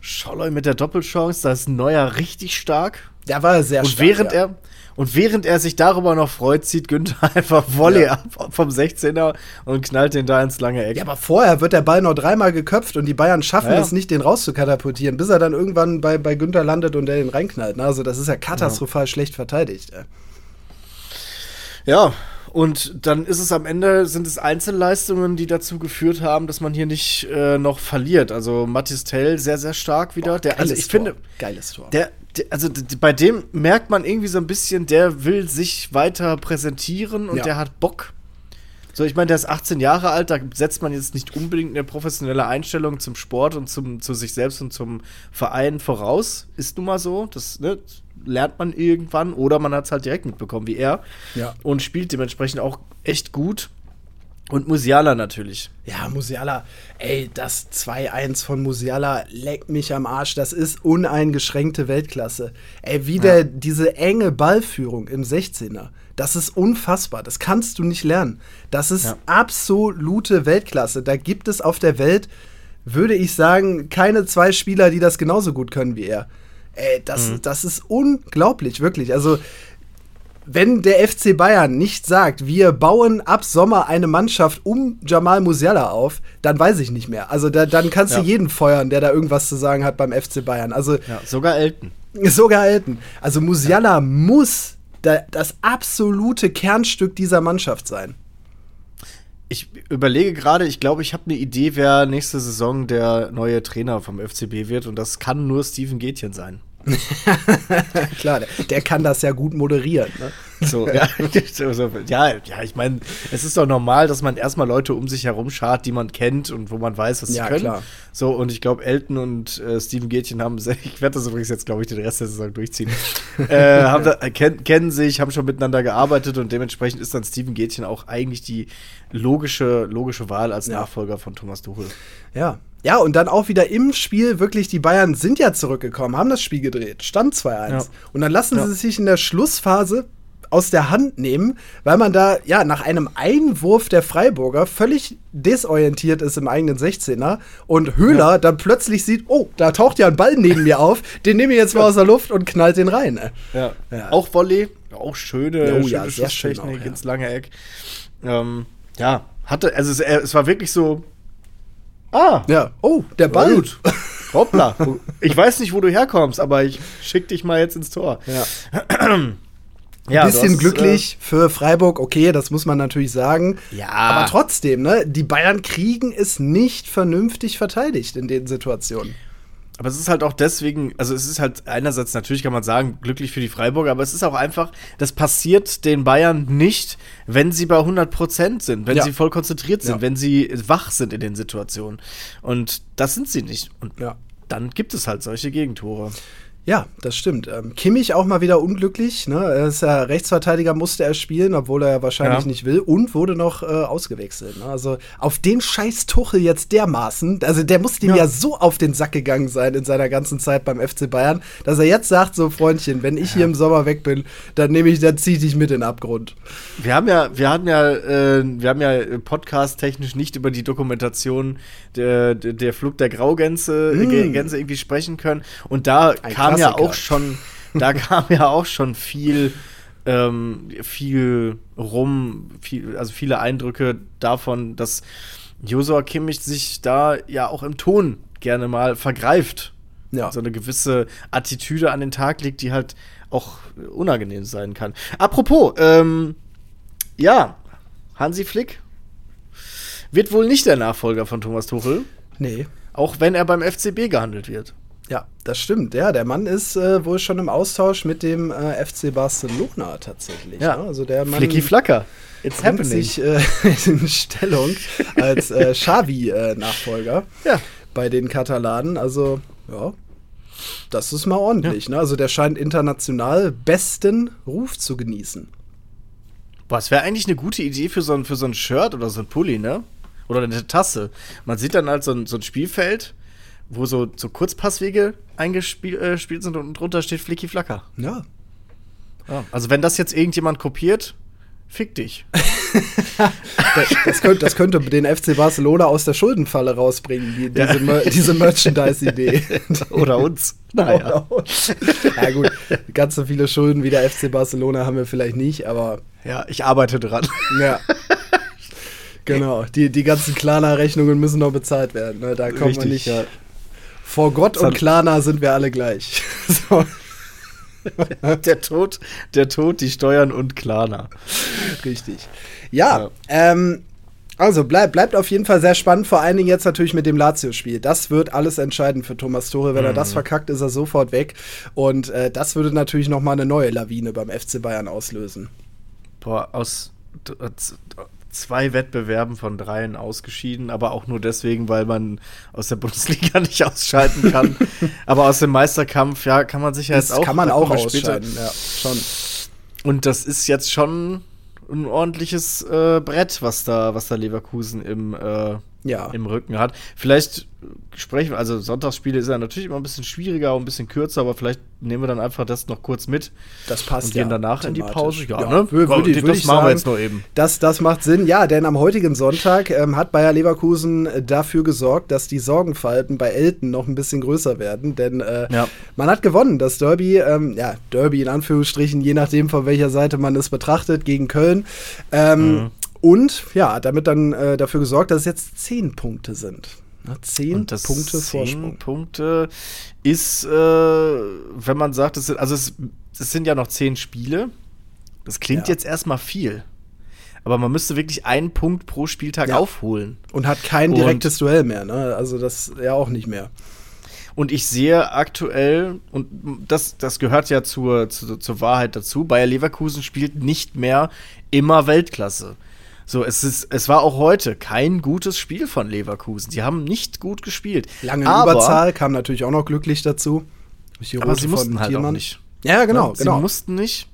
Speaker 2: Scholloy mit der Doppelchance, da ist Neuer richtig stark.
Speaker 1: Der war sehr
Speaker 2: Und
Speaker 1: stark.
Speaker 2: während
Speaker 1: ja.
Speaker 2: er und während er sich darüber noch freut, zieht Günther einfach Volley ab vom 16er und knallt den da ins lange Eck.
Speaker 1: Ja, aber vorher wird der Ball noch dreimal geköpft und die Bayern schaffen
Speaker 2: Ja, ja.
Speaker 1: es nicht, den rauszukatapultieren, bis er dann irgendwann bei, bei Günther landet und der den reinknallt. Also das ist ja katastrophal schlecht verteidigt.
Speaker 2: Ja, und dann ist es am Ende, sind es Einzelleistungen, die dazu geführt haben, dass man hier nicht äh, noch verliert. Also Mathis Tell sehr, sehr stark wieder. der, also ich
Speaker 1: Tor.
Speaker 2: finde,
Speaker 1: Geiles Tor.
Speaker 2: der also bei dem merkt man irgendwie so ein bisschen, der will sich weiter präsentieren und
Speaker 1: Ja.
Speaker 2: der hat Bock. So, ich meine, der ist 18 Jahre alt, da setzt man jetzt nicht unbedingt eine professionelle Einstellung zum Sport und zum, zu sich selbst und zum Verein voraus. Ist nun mal so. Das ne, lernt man irgendwann oder man hat es halt direkt mitbekommen, wie er.
Speaker 1: Ja.
Speaker 2: Und spielt dementsprechend auch echt gut. Und Musiala natürlich.
Speaker 1: Ja, Musiala, ey, das 2-1 von Musiala leckt mich am Arsch. Das ist uneingeschränkte Weltklasse. Ey, wie der diese enge Ballführung im 16er, das ist unfassbar. Das kannst du nicht lernen. Das ist
Speaker 2: Ja.
Speaker 1: absolute Weltklasse. Da gibt es auf der Welt, würde ich sagen, keine zwei Spieler, die das genauso gut können wie er. Ey, das, das ist unglaublich, wirklich. Also, wenn der FC Bayern nicht sagt, wir bauen ab Sommer eine Mannschaft um Jamal Musiala auf, dann weiß ich nicht mehr. Also da, dann kannst
Speaker 2: Ja.
Speaker 1: du jeden feuern, der da irgendwas zu sagen hat beim FC Bayern. Also
Speaker 2: Ja, sogar Elton.
Speaker 1: sogar Elton. Also Musiala muss da, das absolute Kernstück dieser Mannschaft sein.
Speaker 2: Ich überlege gerade, ich glaube, ich habe eine Idee, wer nächste Saison der neue Trainer vom FCB wird. Und das kann nur Steven Gätchen sein.
Speaker 1: Klar, der, der kann das ja gut moderieren. Ne?
Speaker 2: So, ja, ja, ja, ich meine, es ist doch normal, dass man erstmal Leute um sich herum schart, die man kennt und wo man weiß, was sie
Speaker 1: Ja,
Speaker 2: können.
Speaker 1: klar.
Speaker 2: So, und ich glaube, Elton und äh, Steven Gätchen haben, ich werde das übrigens jetzt, glaube ich, den Rest der Saison durchziehen, äh, haben da, äh, kenn, kennen sich, haben schon miteinander gearbeitet und dementsprechend ist dann Steven Gätchen auch eigentlich die logische, logische Wahl als
Speaker 1: Ja.
Speaker 2: Nachfolger von Thomas Tuchel.
Speaker 1: Ja. Ja, und dann auch wieder im Spiel wirklich, die Bayern sind ja zurückgekommen, haben das Spiel gedreht, stand 2-1.
Speaker 2: Ja.
Speaker 1: Und dann lassen
Speaker 2: Ja.
Speaker 1: sie sich in der Schlussphase aus der Hand nehmen, weil man da ja nach einem Einwurf der Freiburger völlig desorientiert ist im eigenen 16er und Höhler dann plötzlich sieht, oh, da taucht ja ein Ball neben mir auf, den nehme ich jetzt mal aus der Luft und knallt den rein. ne?
Speaker 2: Ja.
Speaker 1: Ja.
Speaker 2: Auch Volley, auch schöne,
Speaker 1: Oh
Speaker 2: schöne
Speaker 1: ja, sehr schön
Speaker 2: Schusstechnik
Speaker 1: auch, ja.
Speaker 2: ins lange Eck. Ähm, ja, hatte, also es, äh, es war wirklich so. Ah,
Speaker 1: Ja, oh, der Ball.
Speaker 2: gut. Hoppla. Ich weiß nicht, wo du herkommst, aber ich schick dich mal jetzt ins Tor.
Speaker 1: Ja.
Speaker 2: Ja,
Speaker 1: bisschen
Speaker 2: du hast,
Speaker 1: glücklich für Freiburg, okay, das muss man natürlich sagen.
Speaker 2: Ja.
Speaker 1: Aber trotzdem, ne, die Bayern kriegen es nicht vernünftig verteidigt in den Situationen.
Speaker 2: Aber es ist halt auch deswegen, also es ist halt einerseits natürlich kann man sagen, glücklich für die Freiburger, aber es ist auch einfach, das passiert den Bayern nicht, wenn sie bei 100% sind, wenn
Speaker 1: Ja.
Speaker 2: sie voll konzentriert sind,
Speaker 1: Ja.
Speaker 2: wenn sie wach sind in den Situationen. Und das sind sie nicht. Und
Speaker 1: Ja.
Speaker 2: dann gibt es halt solche Gegentore.
Speaker 1: Ja, das stimmt. Ähm, Kimmich auch mal wieder unglücklich. Ne? Er ist ja Rechtsverteidiger, musste er spielen, obwohl er ja wahrscheinlich
Speaker 2: Ja.
Speaker 1: nicht will und wurde noch äh, ausgewechselt. Ne? Also auf den scheiß Tuchel jetzt dermaßen, also der muss ihm ja.
Speaker 2: Ja.
Speaker 1: so auf den Sack gegangen sein in seiner ganzen Zeit beim FC Bayern, dass er jetzt sagt, so Freundchen, wenn ich hier im Sommer weg bin, dann nehme ich, dann zieh ich dich mit in den Abgrund.
Speaker 2: Wir haben ja, wir hatten ja, äh, wir haben ja podcast-technisch nicht über die Dokumentation der, der, Flug der Graugänse äh, Gänse irgendwie sprechen können. Und da
Speaker 1: Ein
Speaker 2: kam ja
Speaker 1: Klassiker.
Speaker 2: auch schon, da kam ja auch schon viel, ähm, viel rum, viel, also viele Eindrücke davon, dass Josua Kimmich sich da ja auch im Ton gerne mal vergreift.
Speaker 1: Ja.
Speaker 2: So eine gewisse Attitüde an den Tag legt, die halt auch unangenehm sein kann. Apropos, ähm, ja, Hansi Flick wird wohl nicht der Nachfolger von Thomas Tuchel,
Speaker 1: Nee.
Speaker 2: auch wenn er beim FCB gehandelt wird.
Speaker 1: Ja, das stimmt. Ja, der Mann ist äh, wohl schon im Austausch mit dem äh, FC Barcelona tatsächlich.
Speaker 2: Ja.
Speaker 1: Ne? Also der Mann
Speaker 2: Flicky Flacker. It's happening.
Speaker 1: sich äh, in Stellung als äh, Xavi-Nachfolger
Speaker 2: Ja.
Speaker 1: bei den Katalanen. Also, ja, das ist mal ordentlich. Ne? Also der scheint international besten Ruf zu genießen.
Speaker 2: Boah, es wäre eigentlich eine gute Idee für so, ein, für so ein Shirt oder so ein Pulli, ne? Oder eine Tasse. Man sieht dann halt so ein, so ein Spielfeld, wo so, so Kurzpasswege eingespielt äh, sind und drunter steht Flicky Flacker.
Speaker 1: Ja.
Speaker 2: Ja. Also wenn das jetzt irgendjemand kopiert, fick dich.
Speaker 1: Das, das, könnte, das könnte den FC Barcelona aus der Schuldenfalle rausbringen, die, diese, Mer diese Merchandise-Idee.
Speaker 2: Oder uns.
Speaker 1: Naja. ja, gut. Ganz so viele Schulden wie der FC Barcelona haben wir vielleicht nicht, aber
Speaker 2: Ja, ich arbeite dran.
Speaker 1: ja. Genau, die, die ganzen Klarna-Rechnungen müssen noch bezahlt werden. Ne? Da kommt man nicht.
Speaker 2: ja.
Speaker 1: Vor Gott und Klarna sind wir alle gleich. so,
Speaker 2: Der Tod, der Tod, die Steuern und Klarna.
Speaker 1: richtig. Ja,
Speaker 2: Ja.
Speaker 1: Ähm, also bleib, bleibt auf jeden Fall sehr spannend, vor allen Dingen jetzt natürlich mit dem Lazio-Spiel. Das wird alles entscheidend für Thomas Tuchel. Wenn er das verkackt, ist er sofort weg. Und äh, das würde natürlich noch mal eine neue Lawine beim FC Bayern auslösen.
Speaker 2: Boah, aus zwei Wettbewerben von dreien ausgeschieden, aber auch nur deswegen, weil man aus der Bundesliga nicht ausscheiden kann. aber aus dem Meisterkampf, ja, kann man sich ja
Speaker 1: Das
Speaker 2: jetzt auch.
Speaker 1: kann man auch
Speaker 2: wir später-.
Speaker 1: Ja, schon.
Speaker 2: Und das ist jetzt schon ein ordentliches äh, Brett, was da, was da Leverkusen im, äh,
Speaker 1: Ja.
Speaker 2: im Rücken hat. Vielleicht sprechen wir, also Sonntagsspiele ist ja natürlich immer ein bisschen schwieriger und ein bisschen kürzer, aber vielleicht nehmen wir dann einfach das noch kurz mit
Speaker 1: Das passt
Speaker 2: und gehen
Speaker 1: ja
Speaker 2: danach in die. Pause. Ja,
Speaker 1: Ja,
Speaker 2: ne?
Speaker 1: wür- würde ich-
Speaker 2: das
Speaker 1: würde ich
Speaker 2: machen wir
Speaker 1: sagen.
Speaker 2: jetzt nur eben.
Speaker 1: Das, das macht Sinn, ja, denn am heutigen Sonntag ähm, hat Bayer Leverkusen äh, dafür gesorgt, dass die Sorgenfalten bei Elton noch ein bisschen größer werden, denn äh,
Speaker 2: Ja.
Speaker 1: man hat gewonnen. Das Derby, ähm, ja, Derby in Anführungsstrichen, je nachdem, von welcher Seite man es betrachtet, gegen Köln. Ähm,
Speaker 2: Mhm.
Speaker 1: Und ja, damit dann äh, dafür gesorgt, dass es jetzt zehn Punkte sind. Na, zehn
Speaker 2: Und
Speaker 1: Punkte
Speaker 2: zehn
Speaker 1: Vorsprung.
Speaker 2: Punkte ist, äh, wenn man sagt, es sind, also es, es sind ja noch zehn Spiele. Das klingt
Speaker 1: Ja.
Speaker 2: jetzt erstmal viel. Aber man müsste wirklich einen Punkt pro Spieltag
Speaker 1: Ja.
Speaker 2: aufholen.
Speaker 1: Und hat kein
Speaker 2: Und-
Speaker 1: direktes Duell mehr, ne? Also das ja auch nicht mehr.
Speaker 2: Und ich sehe aktuell, und das, das gehört ja zur, zur, zur Wahrheit dazu, Bayer Leverkusen spielt nicht mehr immer Weltklasse. So, es, ist, es war auch heute kein gutes Spiel von Leverkusen. Sie haben nicht gut gespielt.
Speaker 1: Lange
Speaker 2: aber,
Speaker 1: Überzahl kam natürlich auch noch glücklich dazu.
Speaker 2: Aber sie mussten halt auch
Speaker 1: Thielmann.
Speaker 2: nicht.
Speaker 1: Ja, genau,
Speaker 2: Ne?
Speaker 1: genau.
Speaker 2: Sie mussten nicht.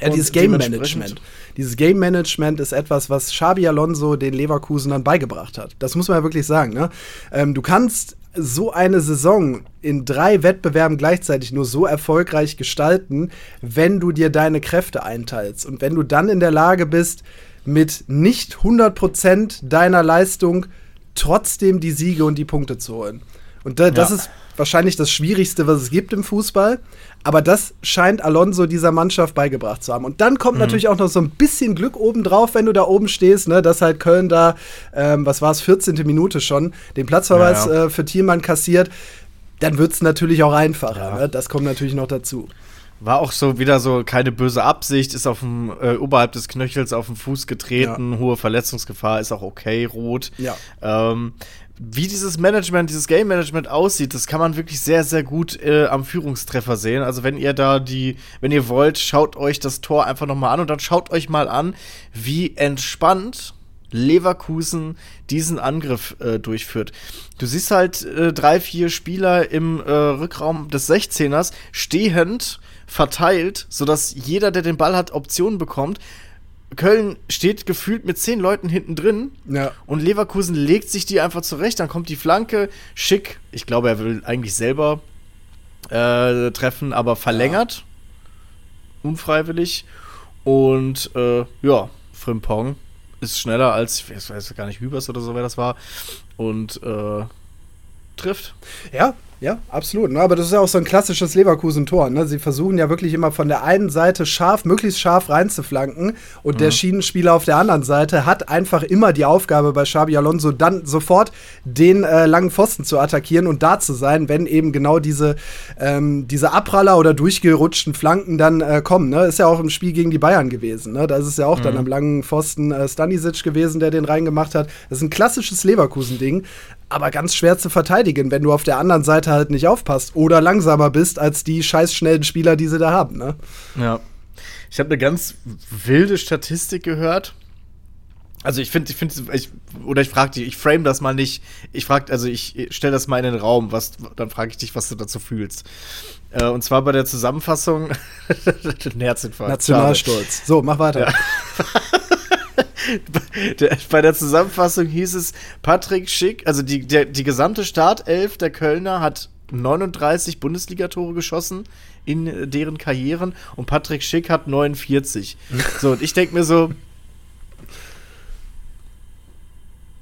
Speaker 1: Ja, dieses Game Management. Dieses Game Management ist etwas, was Xabi Alonso den Leverkusenern beigebracht hat. Das muss man ja wirklich sagen. Ne? Ähm, du kannst so eine Saison in drei Wettbewerben gleichzeitig nur so erfolgreich gestalten, wenn du dir deine Kräfte einteilst und wenn du dann in der Lage bist, mit nicht 100% deiner Leistung trotzdem die Siege und die Punkte zu holen. Und da, das
Speaker 2: Ja.
Speaker 1: ist wahrscheinlich das Schwierigste, was es gibt im Fußball. Aber das scheint Alonso dieser Mannschaft beigebracht zu haben. Und dann kommt natürlich auch noch so ein bisschen Glück obendrauf, wenn du da oben stehst, ne, dass halt Köln da, ähm, was war es, 14. Minute schon, den Platzverweis
Speaker 2: Ja, ja.
Speaker 1: Äh, für Thielmann kassiert. Dann wird es natürlich auch einfacher. Ne? Das kommt natürlich noch dazu.
Speaker 2: War auch so wieder so keine böse Absicht, ist auf dem äh, oberhalb des Knöchels auf den Fuß getreten, hohe Verletzungsgefahr, ist auch okay, rot.
Speaker 1: Ja.
Speaker 2: Ähm, wie dieses Management, dieses Game Management aussieht, das kann man wirklich sehr, sehr gut äh, am Führungstreffer sehen. Also wenn ihr da die, wenn ihr wollt, schaut euch das Tor einfach noch mal an und dann schaut euch mal an, wie entspannt Leverkusen diesen Angriff äh, durchführt. Du siehst halt äh, drei, vier Spieler im äh, Rückraum des 16ers stehend verteilt, sodass jeder, der den Ball hat, Optionen bekommt. Köln steht gefühlt mit zehn Leuten hinten drin
Speaker 1: Ja.
Speaker 2: und Leverkusen legt sich die einfach zurecht. Dann kommt die Flanke, schick. Ich glaube, er will eigentlich selber äh, treffen, aber verlängert. Unfreiwillig. Und äh, ja, Frimpong ist schneller als, ich weiß, weiß gar nicht, Hübers oder so, wer das war. Und äh, trifft.
Speaker 1: Ja, ja, absolut. Ne? Aber das ist ja auch so ein klassisches Leverkusen-Tor. Ne? Sie versuchen ja wirklich immer von der einen Seite scharf, möglichst scharf reinzuflanken. Und der Schienenspieler auf der anderen Seite hat einfach immer die Aufgabe bei Xabi Alonso, dann sofort den äh, langen Pfosten zu attackieren und da zu sein, wenn eben genau diese, ähm, diese Abpraller oder durchgerutschten Flanken dann äh, kommen. Ne? Ist ja auch im Spiel gegen die Bayern gewesen. Ne? Da ist es ja auch dann am langen Pfosten äh, Stanisic gewesen, der den reingemacht hat. Das ist ein klassisches Leverkusen-Ding aber ganz schwer zu verteidigen, wenn du auf der anderen Seite halt nicht aufpasst oder langsamer bist als die scheiß schnellen Spieler, die sie da haben. Ne?
Speaker 2: Ja. Ich habe eine ganz wilde Statistik gehört. Also ich finde, ich finde, ich, oder ich frage dich, ich frame das mal nicht. Ich frage, also ich stelle das mal in den Raum, was, dann frage ich dich, was du dazu fühlst. Äh, und zwar bei der Zusammenfassung, Herzinfarkt.
Speaker 1: Nationalstolz. So, mach weiter.
Speaker 2: Ja. bei der Zusammenfassung hieß es, Patrick Schick, also die, der, die gesamte Startelf der Kölner hat 39 Bundesligatore geschossen in deren Karrieren und Patrick Schick hat 49. so, und ich denke mir so,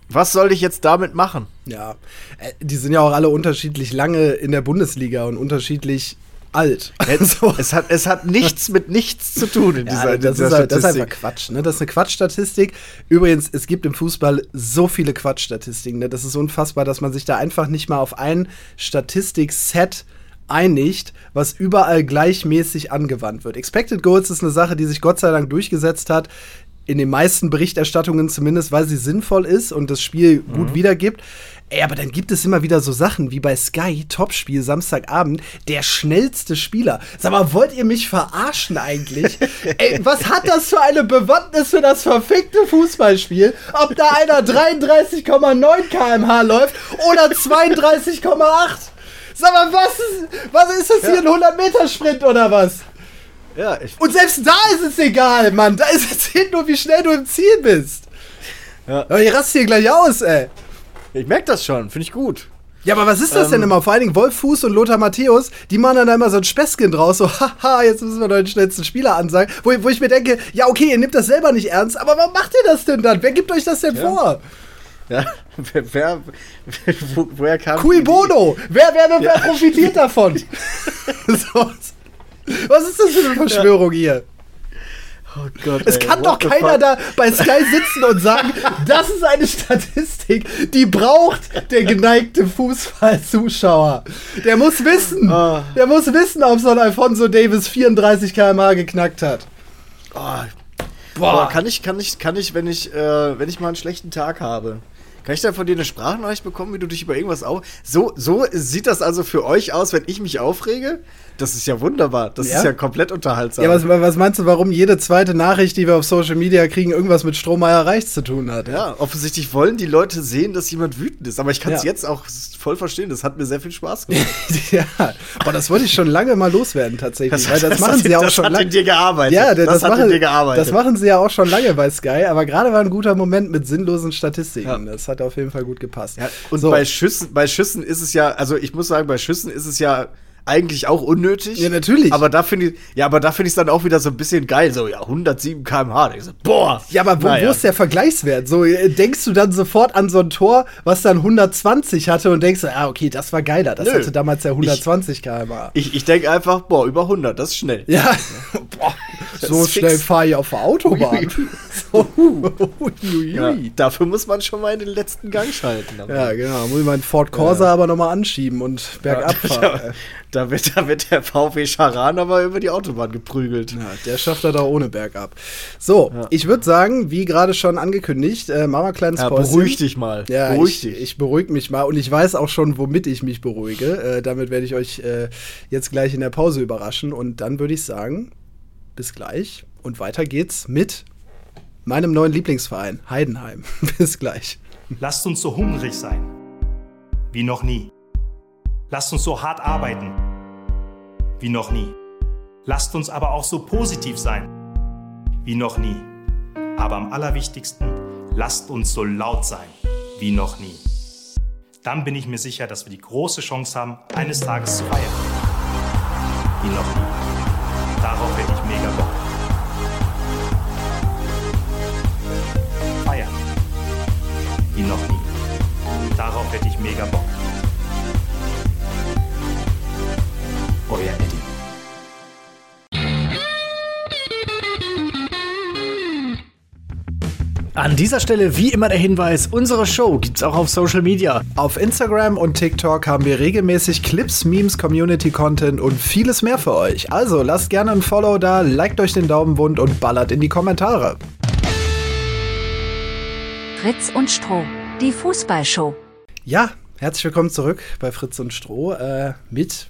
Speaker 2: was soll ich jetzt damit machen?
Speaker 1: Ja, äh, die sind ja auch alle unterschiedlich lange in der Bundesliga und unterschiedlich alt.
Speaker 2: so. es, hat, es hat nichts mit nichts zu tun in dieser,
Speaker 1: ja, das,
Speaker 2: dieser
Speaker 1: ist halt, das ist einfach Quatsch. Ne? Das ist eine Quatschstatistik. Übrigens, es gibt im Fußball so viele Quatschstatistiken. Ne? Das ist unfassbar, dass man sich da einfach nicht mal auf ein Statistikset einigt, was überall gleichmäßig angewandt wird. Expected Goals ist eine Sache, die sich Gott sei Dank durchgesetzt hat. In den meisten Berichterstattungen zumindest, weil sie sinnvoll ist und das Spiel mhm. gut wiedergibt. Ey, aber dann gibt es immer wieder so Sachen wie bei Sky, Topspiel Samstagabend, der schnellste Spieler. Sag mal, wollt ihr mich verarschen eigentlich? Ey, was hat das für eine Bewandtnis für das verfickte Fußballspiel? Ob da einer 33,9 km/h läuft oder 32,8? Sag mal, was ist, was ist das hier, ein 100-Meter-Sprint oder was?
Speaker 2: Ja,
Speaker 1: ich Und selbst da ist es egal, Mann. Da ist es nur, wie schnell du im Ziel bist. Ja. Aber ich raste hier gleich aus, ey.
Speaker 2: Ich merke das schon, finde ich gut.
Speaker 1: Ja, aber was ist das ähm, denn immer? Vor allen Dingen Wolf Fuß und Lothar Matthäus, die machen dann immer so ein Späßchen draus, so, haha, jetzt müssen wir doch den schnellsten Spieler ansagen. Wo, wo ich mir denke, ja, okay, ihr nehmt das selber nicht ernst, aber warum macht ihr das denn dann? Wer gibt euch das denn ja. vor?
Speaker 2: Ja, wer, wer wo, woher kam
Speaker 1: Cui Bono! Wer, wer, wer, ja. profitiert davon? so, was ist das für eine Verschwörung ja. hier? Oh Gott, es ey, kann doch keiner da bei Sky sitzen und sagen, das ist eine Statistik, die braucht der geneigte Fußballzuschauer. Der muss wissen, oh. der muss wissen, ob so ein Alfonso Davis 34 km/h geknackt hat.
Speaker 2: Oh. Boah. Boah. kann ich, kann ich, kann ich, wenn ich, äh, wenn ich mal einen schlechten Tag habe, kann ich da von dir eine Sprachnachricht bekommen, wie du dich über irgendwas auf. So, so sieht das also für euch aus, wenn ich mich aufrege? Das ist ja wunderbar. Das ja? ist ja komplett unterhaltsam.
Speaker 1: Ja, was, was, meinst du, warum jede zweite Nachricht, die wir auf Social Media kriegen, irgendwas mit Strohmeier Reichs zu tun hat?
Speaker 2: Ja, offensichtlich wollen die Leute sehen, dass jemand wütend ist. Aber ich kann es ja. jetzt auch voll verstehen. Das hat mir sehr viel Spaß gemacht.
Speaker 1: ja, aber das wollte ich schon lange mal loswerden, tatsächlich. Das, weil das, das machen sie ja auch schon lange.
Speaker 2: Das hat in dir gearbeitet.
Speaker 1: Ja, das, das hat machen, in dir gearbeitet. Das machen sie ja auch schon lange bei Sky. Aber gerade war ein guter Moment mit sinnlosen Statistiken. Ja. Das hat auf jeden Fall gut gepasst. Ja,
Speaker 2: und so. bei, Schüssen, bei Schüssen ist es ja, also ich muss sagen, bei Schüssen ist es ja eigentlich auch unnötig.
Speaker 1: Ja, natürlich.
Speaker 2: Aber da finde ich, ja, aber da finde ich es dann auch wieder so ein bisschen geil. So, ja, 107 km/h. So, boah.
Speaker 1: Ja, aber wo, naja. wo ist der Vergleichswert? So, äh, denkst du dann sofort an so ein Tor, was dann 120 hatte und denkst, ah, okay, das war geiler. Das Nö. hatte damals ja 120 km/h.
Speaker 2: Ich, ich denke einfach, boah, über 100, das ist schnell.
Speaker 1: Ja. boah, so schnell fahre ich auf der Autobahn. so.
Speaker 2: ja, dafür muss man schon mal in den letzten Gang schalten.
Speaker 1: Ja, genau. Muss ich meinen Ford Corsa ja. aber nochmal anschieben und bergab fahren.
Speaker 2: Da wird, da wird der VW Charan aber über die Autobahn geprügelt.
Speaker 1: Ja, der schafft er da ohne bergab. So, ja. ich würde sagen, wie gerade schon angekündigt, äh, machen wir ein kleines ja,
Speaker 2: Beruhig dich mal.
Speaker 1: Ja, beruhig ich, dich. Ich beruhige mich mal und ich weiß auch schon, womit ich mich beruhige. Äh, damit werde ich euch äh, jetzt gleich in der Pause überraschen. Und dann würde ich sagen, bis gleich. Und weiter geht's mit meinem neuen Lieblingsverein, Heidenheim. bis gleich.
Speaker 6: Lasst uns so hungrig sein. Wie noch nie. Lasst uns so hart arbeiten wie noch nie. Lasst uns aber auch so positiv sein wie noch nie. Aber am allerwichtigsten, lasst uns so laut sein wie noch nie. Dann bin ich mir sicher, dass wir die große Chance haben, eines Tages zu feiern. Wie noch nie. Darauf hätte ich mega Bock. Feiern. Wie noch nie. Darauf hätte ich mega Bock. Euer Eddie.
Speaker 3: An dieser Stelle wie immer der Hinweis, unsere Show gibt's auch auf Social Media.
Speaker 1: Auf Instagram und TikTok haben wir regelmäßig Clips, Memes, Community Content und vieles mehr für euch. Also lasst gerne ein Follow da, liked euch den Daumen wund und ballert in die Kommentare.
Speaker 4: Fritz und Stroh, die Fußballshow.
Speaker 1: Ja, Herzlich willkommen zurück bei Fritz und Stroh äh, mit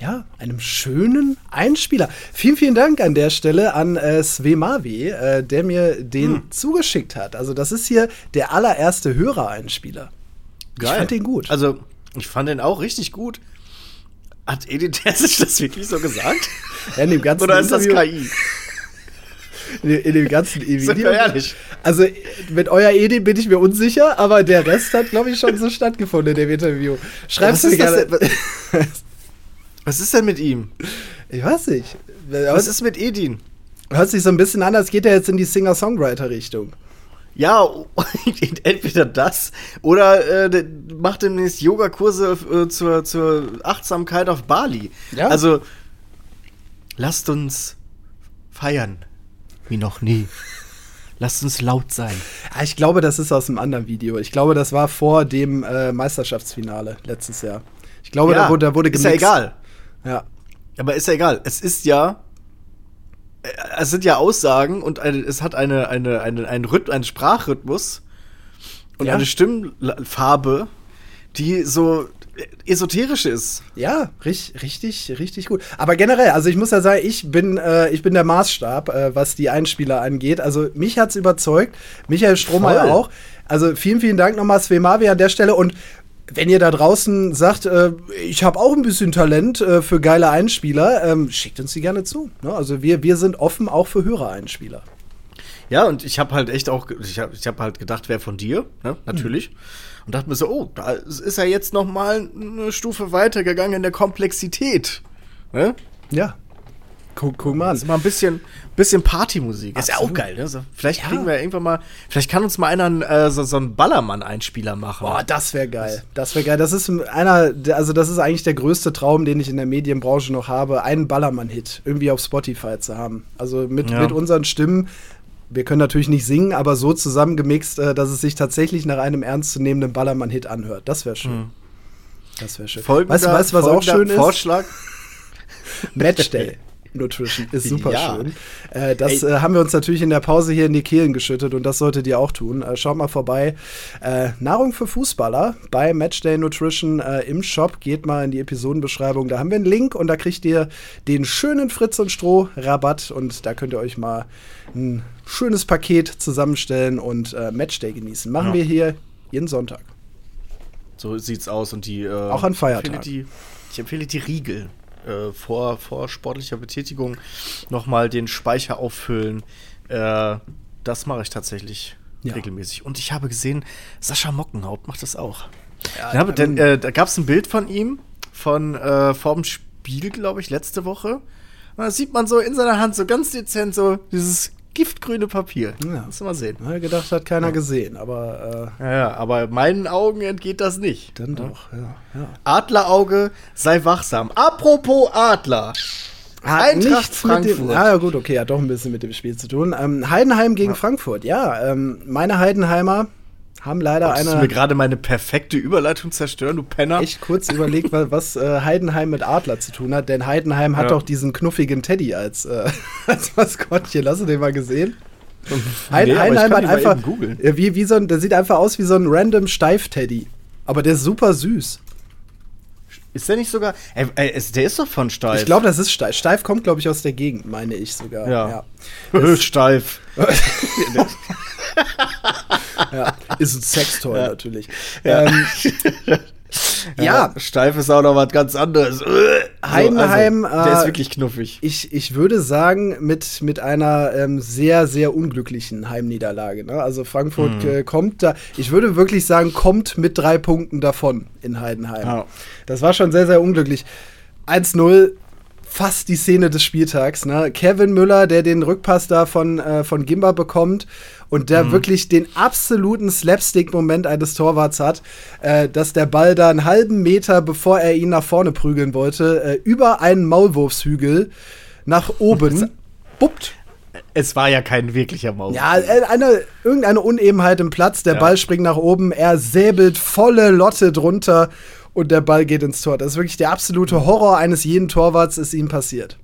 Speaker 1: ja, einem schönen Einspieler. Vielen, vielen Dank an der Stelle an äh, Svemavi, äh, der mir den
Speaker 2: Hm.
Speaker 1: zugeschickt hat. Also, das ist hier der allererste Hörereinspieler. Ich fand den gut.
Speaker 2: Also, ich fand den auch richtig gut. Hat Edith Terzic das wirklich so gesagt?
Speaker 1: Ja, in dem ganzen
Speaker 2: Oder ist das KI?
Speaker 1: In, dem- in dem ganzen
Speaker 2: Sind
Speaker 1: Video.
Speaker 2: wir ehrlich?
Speaker 1: Also, mit euer Edi bin ich mir unsicher, aber der Rest hat, glaube ich, schon so stattgefunden in dem Interview. Schreib's
Speaker 2: Was
Speaker 1: mir
Speaker 2: ist das
Speaker 1: gerne.
Speaker 2: denn? Was ist denn mit ihm?
Speaker 1: Ich weiß nicht.
Speaker 2: Was ist mit Edin?
Speaker 1: Hört sich so ein bisschen an, als geht er jetzt in die Singer-Songwriter-Richtung.
Speaker 2: Ja, entweder das oder äh, macht demnächst Yogakurse äh, zur, zur Achtsamkeit auf Bali.
Speaker 1: Ja.
Speaker 2: Also, lasst uns feiern wie noch nie. Lasst uns laut sein.
Speaker 1: Ah, Ich glaube, das ist aus einem anderen Video. Ich glaube, das war vor dem äh, Meisterschaftsfinale letztes Jahr. Ich glaube, da wurde, da wurde
Speaker 2: ist ja
Speaker 1: gemixt.
Speaker 2: egal.
Speaker 1: Ja.
Speaker 2: Aber ist ja egal. Es ist ja. äh, Es sind ja Aussagen und eine, es hat eine, eine, eine, einen, Rhyth einen Sprachrhythmus und
Speaker 1: Ja.
Speaker 2: eine Stimmfarbe, die so esoterisch ist.
Speaker 1: Ja, richtig, richtig, richtig gut. Aber generell, also ich muss ja sagen, ich bin, äh, ich bin der Maßstab, äh, was die Einspieler angeht. Also mich hat's überzeugt, Michael Strohmeier auch. Also vielen, vielen Dank nochmal, Svemavi an der Stelle. Und wenn ihr da draußen sagt, äh, ich habe auch ein bisschen Talent äh, für geile Einspieler, ähm, schickt uns die gerne zu. Ne? Also wir, wir sind offen auch für Hörereinspieler.
Speaker 2: Ja, und ich habe halt echt auch, ich habe ich hab halt gedacht, wer von dir, ne? natürlich. Und dachte mir so, oh, da ist er jetzt noch mal eine Stufe weitergegangen in der Komplexität. Ne?
Speaker 1: Ja. Guck, guck mal
Speaker 2: Das ist
Speaker 1: an.
Speaker 2: mal ein bisschen, bisschen Partymusik. Ist ja auch
Speaker 1: Absolut.
Speaker 2: geil, ne? So, vielleicht
Speaker 1: Ja.
Speaker 2: kriegen wir irgendwann mal, vielleicht kann uns mal einer äh, so, so einen Ballermann-Einspieler machen.
Speaker 1: Boah, das wäre geil. Das wäre geil. Das ist einer, also das ist eigentlich der größte Traum, den ich in der Medienbranche noch habe, einen Ballermann-Hit irgendwie auf Spotify zu haben. Also mit,
Speaker 2: Ja.
Speaker 1: mit unseren Stimmen. Wir können natürlich nicht singen, aber so zusammengemixt, äh, dass es sich tatsächlich nach einem ernstzunehmenden Ballermann-Hit anhört. Das wäre schön. Das wäre schön.
Speaker 2: Folgender-
Speaker 1: weißt du, was auch schön ist?
Speaker 2: Vorschlag.
Speaker 1: Matchday. Nutrition ist super
Speaker 2: Ja.
Speaker 1: schön. Äh, das äh, haben wir uns natürlich in der Pause hier in die Kehlen geschüttet und das solltet ihr auch tun. Äh, schaut mal vorbei. Äh, Nahrung für Fußballer bei Matchday Nutrition äh, im Shop. Geht mal in die Episodenbeschreibung. Da haben wir einen Link und da kriegt ihr den schönen Fritz und Stroh Rabatt und da könnt ihr euch mal ein schönes Paket zusammenstellen und äh, Matchday genießen. Machen
Speaker 2: Ja.
Speaker 1: wir hier jeden Sonntag.
Speaker 2: So sieht's aus und die.
Speaker 1: Auch an Feiertagen.
Speaker 2: ich empfehle die Riegel. Äh, vor, vor sportlicher Betätigung nochmal den Speicher auffüllen. Äh, das mache ich tatsächlich
Speaker 1: Ja.
Speaker 2: regelmäßig. Und ich habe gesehen, Sascha Mockenhaupt macht das auch. Ja, aber denn, äh, da gab es ein Bild von ihm, von äh, vorm Spiel, glaube ich, letzte Woche. Und da sieht man so in seiner Hand so ganz dezent so dieses giftgrüne Papier.
Speaker 1: Ja.
Speaker 2: Musst du mal sehen.
Speaker 1: Ja, gedacht hat keiner gesehen, aber äh,
Speaker 2: Ja, ja, aber meinen Augen entgeht das nicht.
Speaker 1: dann doch. Ja, ja.
Speaker 2: Adlerauge, sei wachsam. Apropos Adler. Eintracht
Speaker 1: nichts mit dem,
Speaker 2: Frankfurt.
Speaker 1: ah, ja gut, okay, hat doch ein bisschen mit dem Spiel zu tun. Ähm, Heidenheim gegen Frankfurt, ja. Ähm, meine Heidenheimer haben leider
Speaker 2: Wolltest du
Speaker 1: eine
Speaker 2: mir gerade meine perfekte Überleitung zerstören, du Penner?
Speaker 1: echt kurz überlegt, wa- was äh, Heidenheim mit Adler zu tun hat. Denn Heidenheim hat
Speaker 2: Ja.
Speaker 1: doch diesen knuffigen Teddy als, äh, als Maskottchen. Hast du den mal gesehen? Heiden,
Speaker 2: Nee, ich
Speaker 1: Heidenheim hat einfach, äh, wie, wie so ein, der sieht einfach aus wie so ein random Steif-Teddy. Aber der ist super süß.
Speaker 2: Ist der nicht sogar. Ey, ey, ist, der ist doch von Steif.
Speaker 1: Ich glaube, das ist Steif. Steif kommt, glaube ich, aus der Gegend, meine ich sogar.
Speaker 2: Ja.
Speaker 1: ja.
Speaker 2: Steif.
Speaker 1: Ja, ist ein Sextoy natürlich.
Speaker 2: Ja.
Speaker 1: Ähm, ja,
Speaker 2: Steif ist auch noch was ganz anderes.
Speaker 1: Heidenheim,
Speaker 2: also, der
Speaker 1: äh,
Speaker 2: ist wirklich knuffig.
Speaker 1: ich, ich würde sagen, mit, mit einer ähm, sehr, sehr unglücklichen Heimniederlage. Ne? Also Frankfurt
Speaker 2: Mhm.
Speaker 1: äh, kommt da, ich würde wirklich sagen, kommt mit drei Punkten davon in Heidenheim.
Speaker 2: Ja.
Speaker 1: Das war schon sehr, sehr unglücklich. 1-0, fast die Szene des Spieltags. Ne? Kevin Müller, der den Rückpass da von, äh, von Gimba bekommt und der
Speaker 2: Mhm.
Speaker 1: wirklich den absoluten Slapstick-Moment eines Torwarts hat, äh, dass der Ball da einen halben Meter, bevor er ihn nach vorne prügeln wollte, äh, über einen Maulwurfshügel nach oben buppt.
Speaker 2: Es war ja kein wirklicher Maul.
Speaker 1: Ja, äh, eine, irgendeine Unebenheit im Platz, der
Speaker 2: Ja.
Speaker 1: Ball springt nach oben, er säbelt volle Lotte drunter und der Ball geht ins Tor. Das ist wirklich der absolute Horror eines jeden Torwarts, ist ihm passiert.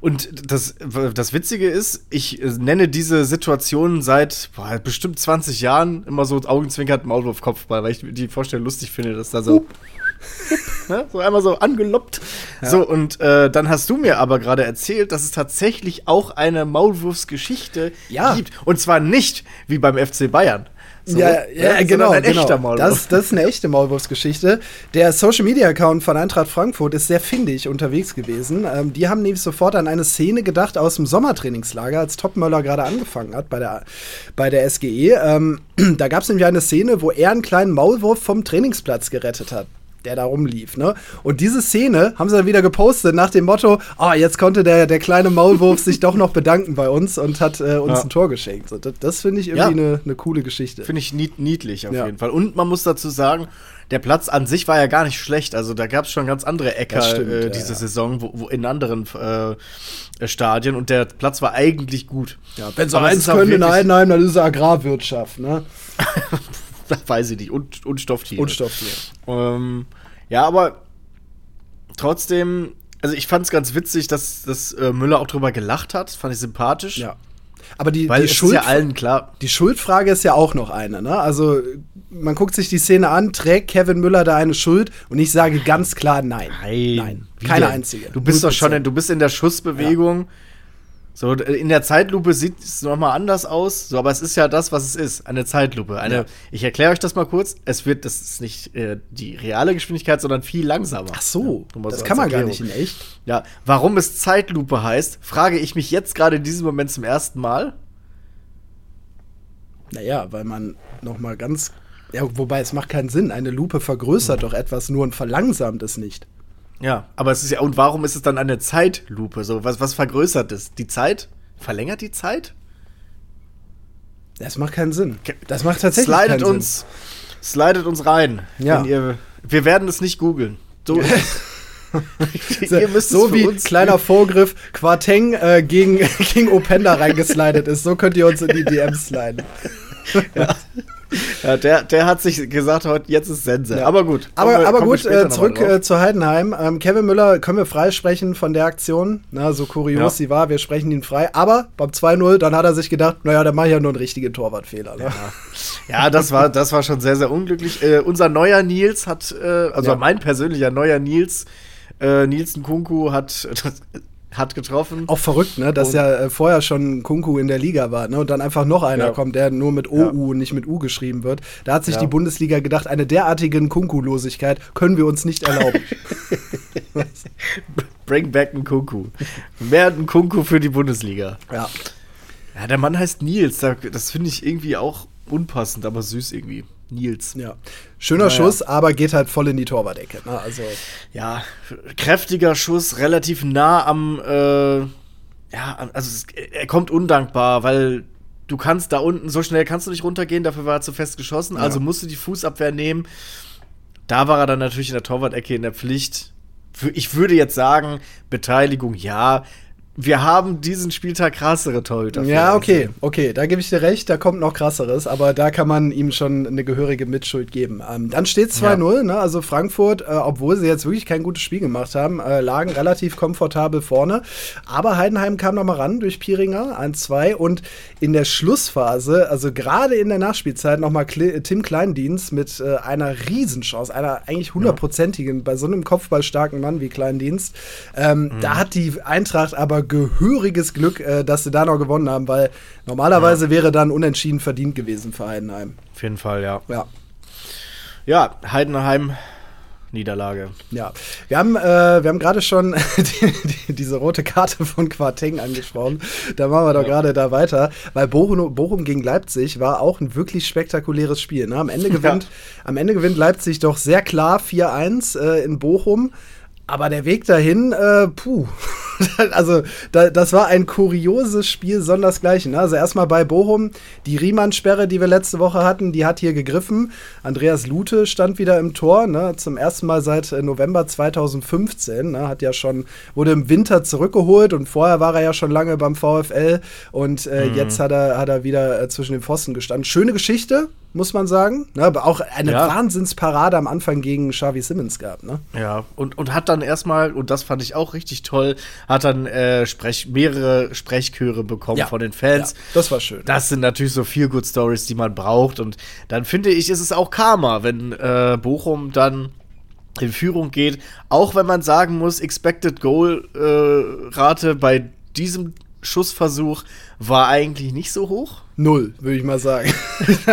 Speaker 2: Und das, das Witzige ist, ich äh, nenne diese Situation seit boah, bestimmt 20 Jahren immer so Augenzwinkert Maulwurf Kopfball, weil ich die Vorstellung lustig finde, dass da so ne, so einmal so angeloppt. So und äh, dann hast du mir aber gerade erzählt, dass es tatsächlich auch eine Maulwurfsgeschichte
Speaker 1: Ja.
Speaker 2: gibt und zwar nicht wie beim FC Bayern. So,
Speaker 1: ja, ja,
Speaker 2: sondern
Speaker 1: genau,
Speaker 2: ein
Speaker 1: genau.
Speaker 2: echter Maulwurf.
Speaker 1: Das, das ist eine echte Maulwurfsgeschichte. Der Social Media Account von Eintracht Frankfurt ist sehr findig unterwegs gewesen. Ähm, die haben nämlich sofort an eine Szene gedacht aus dem Sommertrainingslager, als Topmöller gerade angefangen hat bei der, bei der SGE. Ähm, da gab es nämlich eine Szene, wo er einen kleinen Maulwurf vom Trainingsplatz gerettet hat. Der da rumlief, ne? Und diese Szene haben sie dann wieder gepostet nach dem Motto: Ah, jetzt konnte der, der kleine Maulwurf sich doch noch bedanken bei uns und hat äh, uns
Speaker 2: Ja.
Speaker 1: ein Tor geschenkt. So, das das finde ich
Speaker 2: Ja.
Speaker 1: irgendwie eine eine coole Geschichte.
Speaker 2: Finde ich nied niedlich auf
Speaker 1: Ja.
Speaker 2: jeden Fall. Und man muss dazu sagen, der Platz an sich war ja gar nicht schlecht. Also da gab es schon ganz andere Äcker
Speaker 1: stimmt,
Speaker 2: äh,
Speaker 1: ja,
Speaker 2: diese
Speaker 1: ja.
Speaker 2: Saison, wo, wo in anderen äh, Stadien und der Platz war eigentlich gut.
Speaker 1: Ja, wenn sie eins können in Heidenheim, dann ist es Agrarwirtschaft, ne?
Speaker 2: Weiß ich nicht. Und, und Stofftiere.
Speaker 1: Und Stofftier.
Speaker 2: Ähm, ja, aber trotzdem, also ich fand es ganz witzig, dass, dass äh, Müller auch drüber gelacht hat. Das fand ich sympathisch.
Speaker 1: Ja. Aber die,
Speaker 2: Weil
Speaker 1: die, Schuld,
Speaker 2: ist ja allen klar.
Speaker 1: die Schuldfrage ist ja auch noch eine, ne? Also, man guckt sich die Szene an, trägt Kevin Müller da eine Schuld? Und ich sage ganz klar nein. Nein.
Speaker 2: Wie
Speaker 1: Keine einzige.
Speaker 2: Du bist doch schon,
Speaker 1: 0%.
Speaker 2: in, du bist in der Schussbewegung. So, in der Zeitlupe sieht es nochmal anders aus, so, aber es ist ja das, was es ist. Eine Zeitlupe. Eine,
Speaker 1: Ja.
Speaker 2: Ich erkläre euch das mal kurz. Es wird, das ist nicht äh, die reale Geschwindigkeit, sondern viel langsamer.
Speaker 1: Ach so,
Speaker 2: Ja,
Speaker 1: das
Speaker 2: so
Speaker 1: kann man gar nicht in echt.
Speaker 2: Ja, warum es Zeitlupe heißt, frage ich mich jetzt gerade in diesem Moment zum ersten Mal.
Speaker 1: Naja, weil man noch mal ganz. Ja, wobei es macht keinen Sinn. Eine Lupe vergrößert doch etwas nur und verlangsamt es nicht.
Speaker 2: Ja, aber es ist ja, und warum ist es dann eine Zeitlupe? So, was, was vergrößert es? Die Zeit? Verlängert die Zeit?
Speaker 1: Das macht keinen Sinn. Das macht tatsächlich
Speaker 2: Slidet
Speaker 1: keinen
Speaker 2: uns, slidet uns rein.
Speaker 1: Ja.
Speaker 2: Wenn ihr, wir werden es nicht googeln. So,
Speaker 1: Sinn.
Speaker 2: ihr müsst
Speaker 1: so
Speaker 2: es für
Speaker 1: wie
Speaker 2: uns
Speaker 1: kleiner Vorgriff Quarteng äh, gegen, gegen Openda reingeslidet ist. So könnt ihr uns in die DMs sliden.
Speaker 2: Ja, der, der hat sich gesagt, heute jetzt ist Sense.
Speaker 1: Ja.
Speaker 2: Aber gut.
Speaker 1: Aber, aber gut, äh, zurück äh, zu Heidenheim. Ähm, Kevin Müller können wir freisprechen von der Aktion. Na, so kurios
Speaker 2: Ja.
Speaker 1: sie war, wir sprechen ihn frei. Aber beim 2-0, dann hat er sich gedacht, naja, dann mache ich ja nur einen richtigen Torwartfehler. Ne?
Speaker 2: Ja, das war, das war schon sehr, sehr unglücklich. Äh, unser neuer Nils hat, äh, also
Speaker 1: Ja.
Speaker 2: mein persönlicher neuer Nils, äh, Nielsen Kunku hat, hat getroffen.
Speaker 1: Auch verrückt, ne? Dass
Speaker 2: Und-
Speaker 1: ja äh, vorher schon Kunku in der Liga war, ne? Und dann einfach noch einer
Speaker 2: Ja.
Speaker 1: kommt, der nur mit OU und nicht mit U geschrieben wird. Da hat sich
Speaker 2: Ja.
Speaker 1: die Bundesliga gedacht, eine derartige Kunku-Losigkeit können wir uns nicht erlauben.
Speaker 2: Bring back ein Kunku. Mehr ein Kunku für die Bundesliga.
Speaker 1: ja.
Speaker 2: Ja, der Mann heißt Nils. da- Das finde ich irgendwie auch unpassend, aber süß irgendwie. Nils.
Speaker 1: ja. Schöner
Speaker 2: Naja.
Speaker 1: Schuss, aber geht halt voll in die Torwart-Ecke. Ne? Also,
Speaker 2: Ja, kräftiger Schuss, relativ nah am, äh, ja, also es, er kommt undankbar, weil du kannst da unten, so schnell kannst du nicht runtergehen, dafür war er zu fest geschossen, also musst du die Fußabwehr nehmen. Da war er dann natürlich in der Torwart-Ecke in der Pflicht. Ich würde jetzt sagen, Beteiligung ja. Wir haben diesen Spieltag krassere Torhüter.
Speaker 1: Ja, okay, okay, da gebe ich dir recht, da kommt noch krasseres, aber da kann man ihm schon eine gehörige Mitschuld geben. Ähm, dann steht 2-0, ne? also Frankfurt, äh, obwohl sie jetzt wirklich kein gutes Spiel gemacht haben, äh, lagen relativ komfortabel vorne, aber Heidenheim kam noch mal ran durch Piringer, 1-2 und in der Schlussphase, also gerade in der Nachspielzeit noch mal Kle Tim Kleindienst mit äh, einer Riesenchance, einer eigentlich hundertprozentigen, bei so einem kopfballstarken Mann wie Kleindienst, ähm, da hat die Eintracht aber gehöriges Glück, äh, dass sie da noch gewonnen haben, weil normalerweise wäre dann unentschieden verdient gewesen für Heidenheim.
Speaker 2: Auf jeden Fall, ja.
Speaker 1: Ja.
Speaker 2: Ja, Heidenheim, Niederlage.
Speaker 1: Ja, wir haben, äh, wir haben gerade schon die, die, diese rote Karte von Quarteng angesprochen. Da machen wir doch gerade da weiter, weil Bochum, Bochum gegen Leipzig war auch ein wirklich spektakuläres Spiel. Ne? Am, Ende gewinnt, am Ende gewinnt Leipzig doch sehr klar 4-1 äh, in Bochum. Aber der Weg dahin, äh, puh. also, da, das war ein kurioses Spiel, sondersgleichen. Ne? Also, erstmal bei Bochum, die Riemann-Sperre, die wir letzte Woche hatten, die hat hier gegriffen. Andreas Lute stand wieder im Tor, ne? zum ersten Mal seit äh, November 2015. Ne? Hat ja schon, wurde im Winter zurückgeholt und vorher war er ja schon lange beim VfL und äh, jetzt hat er, hat er wieder äh, zwischen den Pfosten gestanden. Schöne Geschichte, muss man sagen. Ne? Aber auch eine
Speaker 2: Ja.
Speaker 1: Wahnsinnsparade am Anfang gegen Xavi Simmons gehabt. Ne?
Speaker 2: Ja, und, und hat dann erstmal, und das fand ich auch richtig toll, hat dann äh, Sprech mehrere Sprechchöre bekommen
Speaker 1: Ja.
Speaker 2: von den Fans.
Speaker 1: Ja, das war schön.
Speaker 2: Das sind natürlich so viel Good Stories, die man braucht. Und dann finde ich, ist es auch Karma, wenn äh, Bochum dann in Führung geht. Auch wenn man sagen muss, Expected Goal äh, Rate bei diesem Schussversuch war eigentlich nicht so hoch.
Speaker 1: Null, würde ich mal sagen.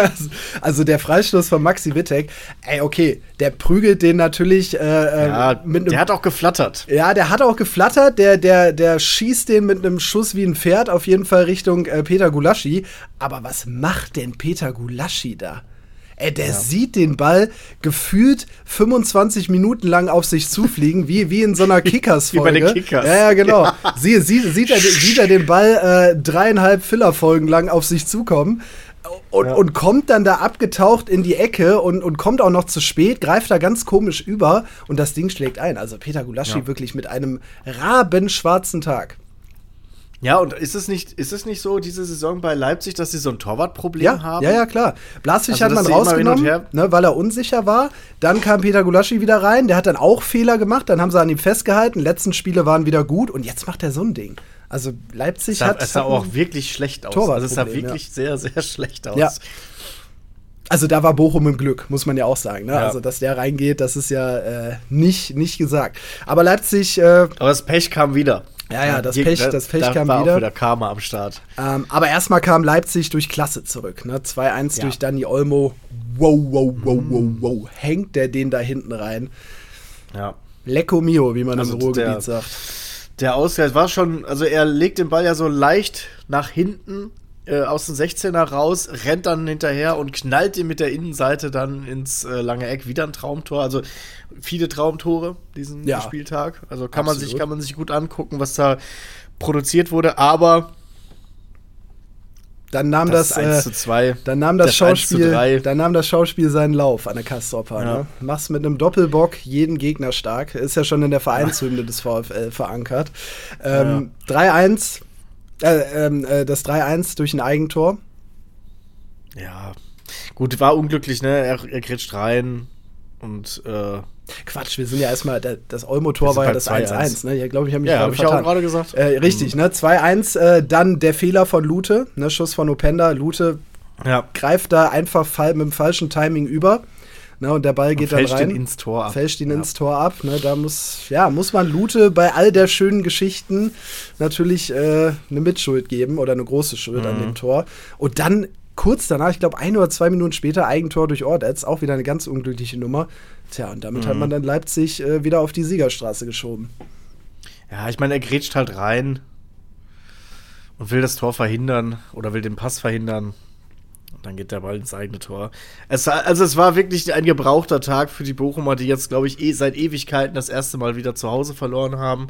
Speaker 1: also der Freistoß von Maxi Wittek, ey, okay, der prügelt den natürlich äh,
Speaker 2: Ja,
Speaker 1: äh, mit einem
Speaker 2: der hat auch geflattert.
Speaker 1: Ja, der hat auch geflattert, der, der, der schießt den mit einem Schuss wie ein Pferd auf jeden Fall Richtung äh, Peter Gulaschi. Aber was macht denn Peter Gulaschi da? Ey, der sieht den Ball gefühlt 25 Minuten lang auf sich zufliegen, wie, wie in so einer Kickers-Folge.
Speaker 2: Wie bei den Kickers.
Speaker 1: Ja, ja, genau. Sie, sie, sieht, er, sieht er den Ball äh, dreieinhalb Filler-Folgen lang auf sich zukommen und, und kommt dann da abgetaucht in die Ecke und, und kommt auch noch zu spät, greift da ganz komisch über und das Ding schlägt ein. Also Peter Gulaschi
Speaker 2: Ja.
Speaker 1: wirklich mit einem rabenschwarzen Tag.
Speaker 2: Ja, und ist es nicht, ist es nicht so, diese Saison bei Leipzig, dass sie so ein Torwartproblem
Speaker 1: Ja,
Speaker 2: haben?
Speaker 1: ja, ja, klar. Blaswig
Speaker 2: Also,
Speaker 1: hat man rausgenommen, ne, weil er unsicher war. Dann kam Peter Gulaschi wieder rein, der hat dann auch Fehler gemacht, dann haben sie an ihm festgehalten. Letzten Spiele waren wieder gut und jetzt macht er so ein Ding. Also Leipzig
Speaker 2: Es sah,
Speaker 1: hat,
Speaker 2: es sah
Speaker 1: hat
Speaker 2: auch wirklich schlecht aus. Also es sah wirklich sehr, sehr schlecht aus.
Speaker 1: Ja. Also da war Bochum im Glück, muss man ja auch sagen. Ne?
Speaker 2: Ja.
Speaker 1: Also dass der reingeht, das ist ja äh, nicht, nicht gesagt. Aber Leipzig, äh,
Speaker 2: Aber das Pech kam wieder.
Speaker 1: Ja, ja, das Pech-
Speaker 2: da-
Speaker 1: das Pech
Speaker 2: da
Speaker 1: kam
Speaker 2: war
Speaker 1: wieder.
Speaker 2: Auch wieder Karma am Start.
Speaker 1: ähm, aber erstmal kam Leipzig durch Klasse zurück. Ne? 2-1
Speaker 2: Ja.
Speaker 1: durch Dani Olmo. Wow, wow, wow, wow, wow. Hängt der den da hinten rein.
Speaker 2: Ja.
Speaker 1: Lecco mio, wie man
Speaker 2: Also
Speaker 1: im Ruhrgebiet
Speaker 2: der-
Speaker 1: sagt.
Speaker 2: Der Ausgleich war schon, also er legt den Ball ja so leicht nach hinten äh, aus dem 16er raus, rennt dann hinterher und knallt ihn mit der Innenseite dann ins äh, lange Eck. Wieder ein Traumtor. Also viele Traumtore diesen
Speaker 1: Ja.
Speaker 2: Spieltag. Also kann man, sich, kann man sich gut angucken, was da produziert wurde. Aber
Speaker 1: Dann nahm
Speaker 2: das,
Speaker 1: das,
Speaker 2: 1
Speaker 1: äh,
Speaker 2: zu 2.
Speaker 1: dann nahm das,
Speaker 2: das 1
Speaker 1: Schauspiel,
Speaker 2: 3.
Speaker 1: dann nahm das Schauspiel seinen Lauf an der Kastropper.
Speaker 2: Ja.
Speaker 1: Ne? Machst mit einem Doppelbock jeden Gegner stark. Ist ja schon in der Vereinshymne des VfL verankert. Ähm, 3-1, äh, ähm, äh, das 3-1 durch ein Eigentor.
Speaker 2: Ja. Gut, war unglücklich, ne? Er, er kretscht rein und äh,
Speaker 1: Quatsch, wir sind ja erstmal, da- das Olmo-Tor war ja das
Speaker 2: bei
Speaker 1: 1-1. Ne? Ich glaube, ich habe mich
Speaker 2: Ja, hab ich ja auch gerade gesagt.
Speaker 1: Äh, richtig, ne? 2-1, äh, dann der Fehler von Lute, ne? Schuss von Openda. Lute
Speaker 2: ja.
Speaker 1: greift da einfach mit dem falschen Timing über. Ne, und der Ball geht dann rein.
Speaker 2: ihn ins Tor ab.
Speaker 1: Fälscht ihn
Speaker 2: Ja.
Speaker 1: ins Tor ab. Ne, da muss, ja, muss man Lute bei all der schönen Geschichten natürlich äh, eine Mitschuld geben oder eine große Schuld an
Speaker 2: Mhm.
Speaker 1: dem Tor. Und dann kurz danach, ich glaube ein oder zwei Minuten später, Eigentor durch Ordetz, auch wieder eine ganz unglückliche Nummer. Tja, und damit hat
Speaker 2: Mhm.
Speaker 1: man dann Leipzig äh, wieder auf die Siegerstraße geschoben.
Speaker 2: Ja, ich meine, er grätscht halt rein und will das Tor verhindern oder will den Pass verhindern. Und dann geht der Ball ins eigene Tor. Es, also es war wirklich ein gebrauchter Tag für die Bochumer, die jetzt, glaube ich, eh seit Ewigkeiten das erste Mal wieder zu Hause verloren haben.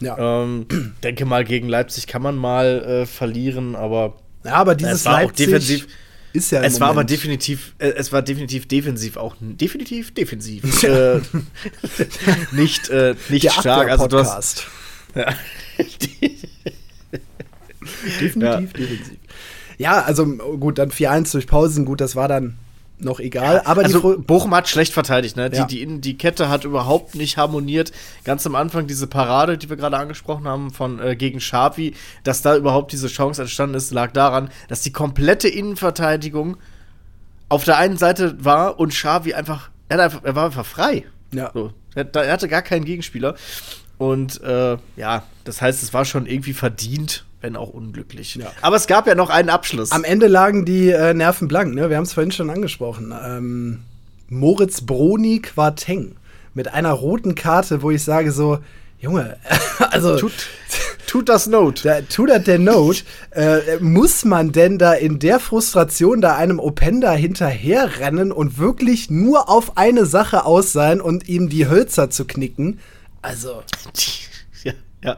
Speaker 1: Ja,
Speaker 2: Ähm, denke mal, gegen Leipzig kann man mal äh, verlieren, aber
Speaker 1: ja aber dieses Leipzig
Speaker 2: defensiv.
Speaker 1: ist ja
Speaker 2: es war aber
Speaker 1: Moment-
Speaker 2: definitiv, äh, es war definitiv defensiv auch definitiv defensiv äh, nicht äh, nicht
Speaker 1: der
Speaker 2: stark. Also du hast, ja,
Speaker 1: Definitiv,
Speaker 2: Ja.
Speaker 1: defensiv. Ja, also gut, dann 4-1 durch Pausen, gut, das war dann noch egal. aber die
Speaker 2: also Bochum hat schlecht verteidigt, ne? Die,
Speaker 1: Ja.
Speaker 2: die, Innen- die Kette hat überhaupt nicht harmoniert. Ganz am Anfang diese Parade, die wir gerade angesprochen haben, von äh, gegen Schafi, dass da überhaupt diese Chance entstanden ist, lag daran, dass die komplette Innenverteidigung auf der einen Seite war und Schafi einfach, er, einfach, er war einfach frei.
Speaker 1: Ja.
Speaker 2: So, er, er hatte gar keinen Gegenspieler. Und äh, ja, das heißt, es war schon irgendwie verdient, wenn auch unglücklich.
Speaker 1: Ja.
Speaker 2: Aber es gab ja noch einen Abschluss.
Speaker 1: Am Ende lagen die äh, Nerven blank, ne? Wir haben es vorhin schon angesprochen. Ähm, Moritz Broni Quarteng mit einer roten Karte, wo ich sage so, Junge, also
Speaker 2: tut, tut das Not.
Speaker 1: da, tut das der Not. äh, muss man denn da in der Frustration da einem Openda hinterherrennen und wirklich nur auf eine Sache aus sein und ihm die Hölzer zu knicken? Also,
Speaker 2: Ja, ja.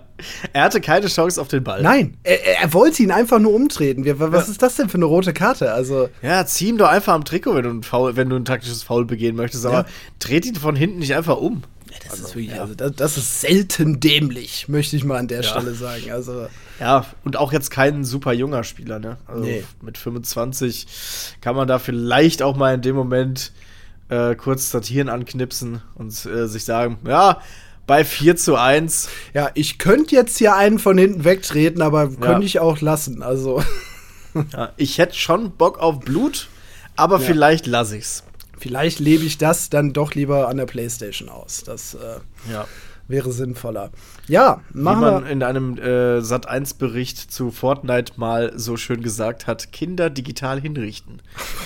Speaker 2: Er hatte keine Chance auf den Ball.
Speaker 1: nein, er, er wollte ihn einfach nur umtreten. Was ist das denn für eine rote Karte? Also,
Speaker 2: Ja, zieh ihm doch einfach am Trikot, wenn du ein, Foul, wenn du ein taktisches Foul begehen möchtest. Aber
Speaker 1: Ja.
Speaker 2: dreht ihn von hinten nicht einfach um.
Speaker 1: Das ist wirklich, also das, das ist selten dämlich, möchte ich mal an der
Speaker 2: Ja.
Speaker 1: Stelle sagen. Also,
Speaker 2: Ja, und auch jetzt kein super junger Spieler, ne? Also
Speaker 1: Nee.
Speaker 2: mit 25 kann man da vielleicht auch mal in dem Moment äh, kurz das Hirn anknipsen und äh, sich sagen, ja, bei 4 zu 1.
Speaker 1: Ja, ich könnte jetzt hier einen von hinten wegtreten, aber
Speaker 2: Ja.
Speaker 1: könnte ich auch lassen. Also,
Speaker 2: Ja, ich hätte schon Bock auf Blut, aber vielleicht lasse ich's.
Speaker 1: vielleicht lebe ich das dann doch lieber an der Playstation aus. Das äh,
Speaker 2: Ja.
Speaker 1: wäre sinnvoller. Ja,
Speaker 2: Wie
Speaker 1: machen
Speaker 2: man
Speaker 1: wir.
Speaker 2: in einem äh, Sat1-Bericht zu Fortnite mal so schön gesagt hat, Kinder digital hinrichten.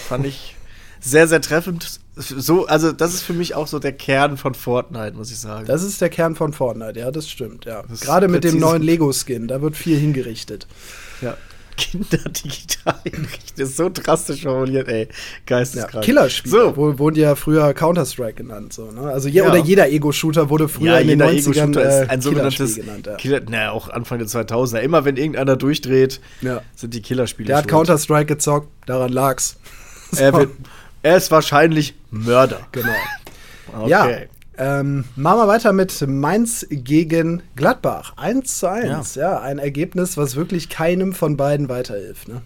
Speaker 2: Fand ich sehr, sehr treffend. So, also, das ist für mich auch so der Kern von Fortnite, muss ich sagen.
Speaker 1: Das ist der Kern von Fortnite, ja, das stimmt, ja.
Speaker 2: ist
Speaker 1: Gerade mit dem neuen Lego-Skin, da wird viel hingerichtet.
Speaker 2: ja. Kinder digital hinrichten ist so drastisch formuliert, ey.
Speaker 1: Ja,
Speaker 2: Geisteskrank.
Speaker 1: Killerspiel,
Speaker 2: So,
Speaker 1: wo, wurde ja früher Counter-Strike genannt. So, ne? Also je,
Speaker 2: Ja.
Speaker 1: oder jeder Ego-Shooter wurde früher
Speaker 2: ja,
Speaker 1: in den
Speaker 2: jeder
Speaker 1: 90ern
Speaker 2: Ego-Shooter
Speaker 1: äh,
Speaker 2: ein sogenanntes
Speaker 1: genannt. Ja.
Speaker 2: Killer, naja, auch Anfang der 2000er. Immer wenn irgendeiner durchdreht,
Speaker 1: Ja.
Speaker 2: sind die Killerspiele
Speaker 1: Der hat. Counter-Strike gezockt, daran lag's.
Speaker 2: Er, wird, er ist wahrscheinlich Mörder.
Speaker 1: Genau.
Speaker 2: Okay.
Speaker 1: Ja, ähm, machen wir weiter mit Mainz gegen Gladbach. 1 zu 1. Ja. ein Ergebnis, was wirklich keinem von beiden weiterhilft. Ne?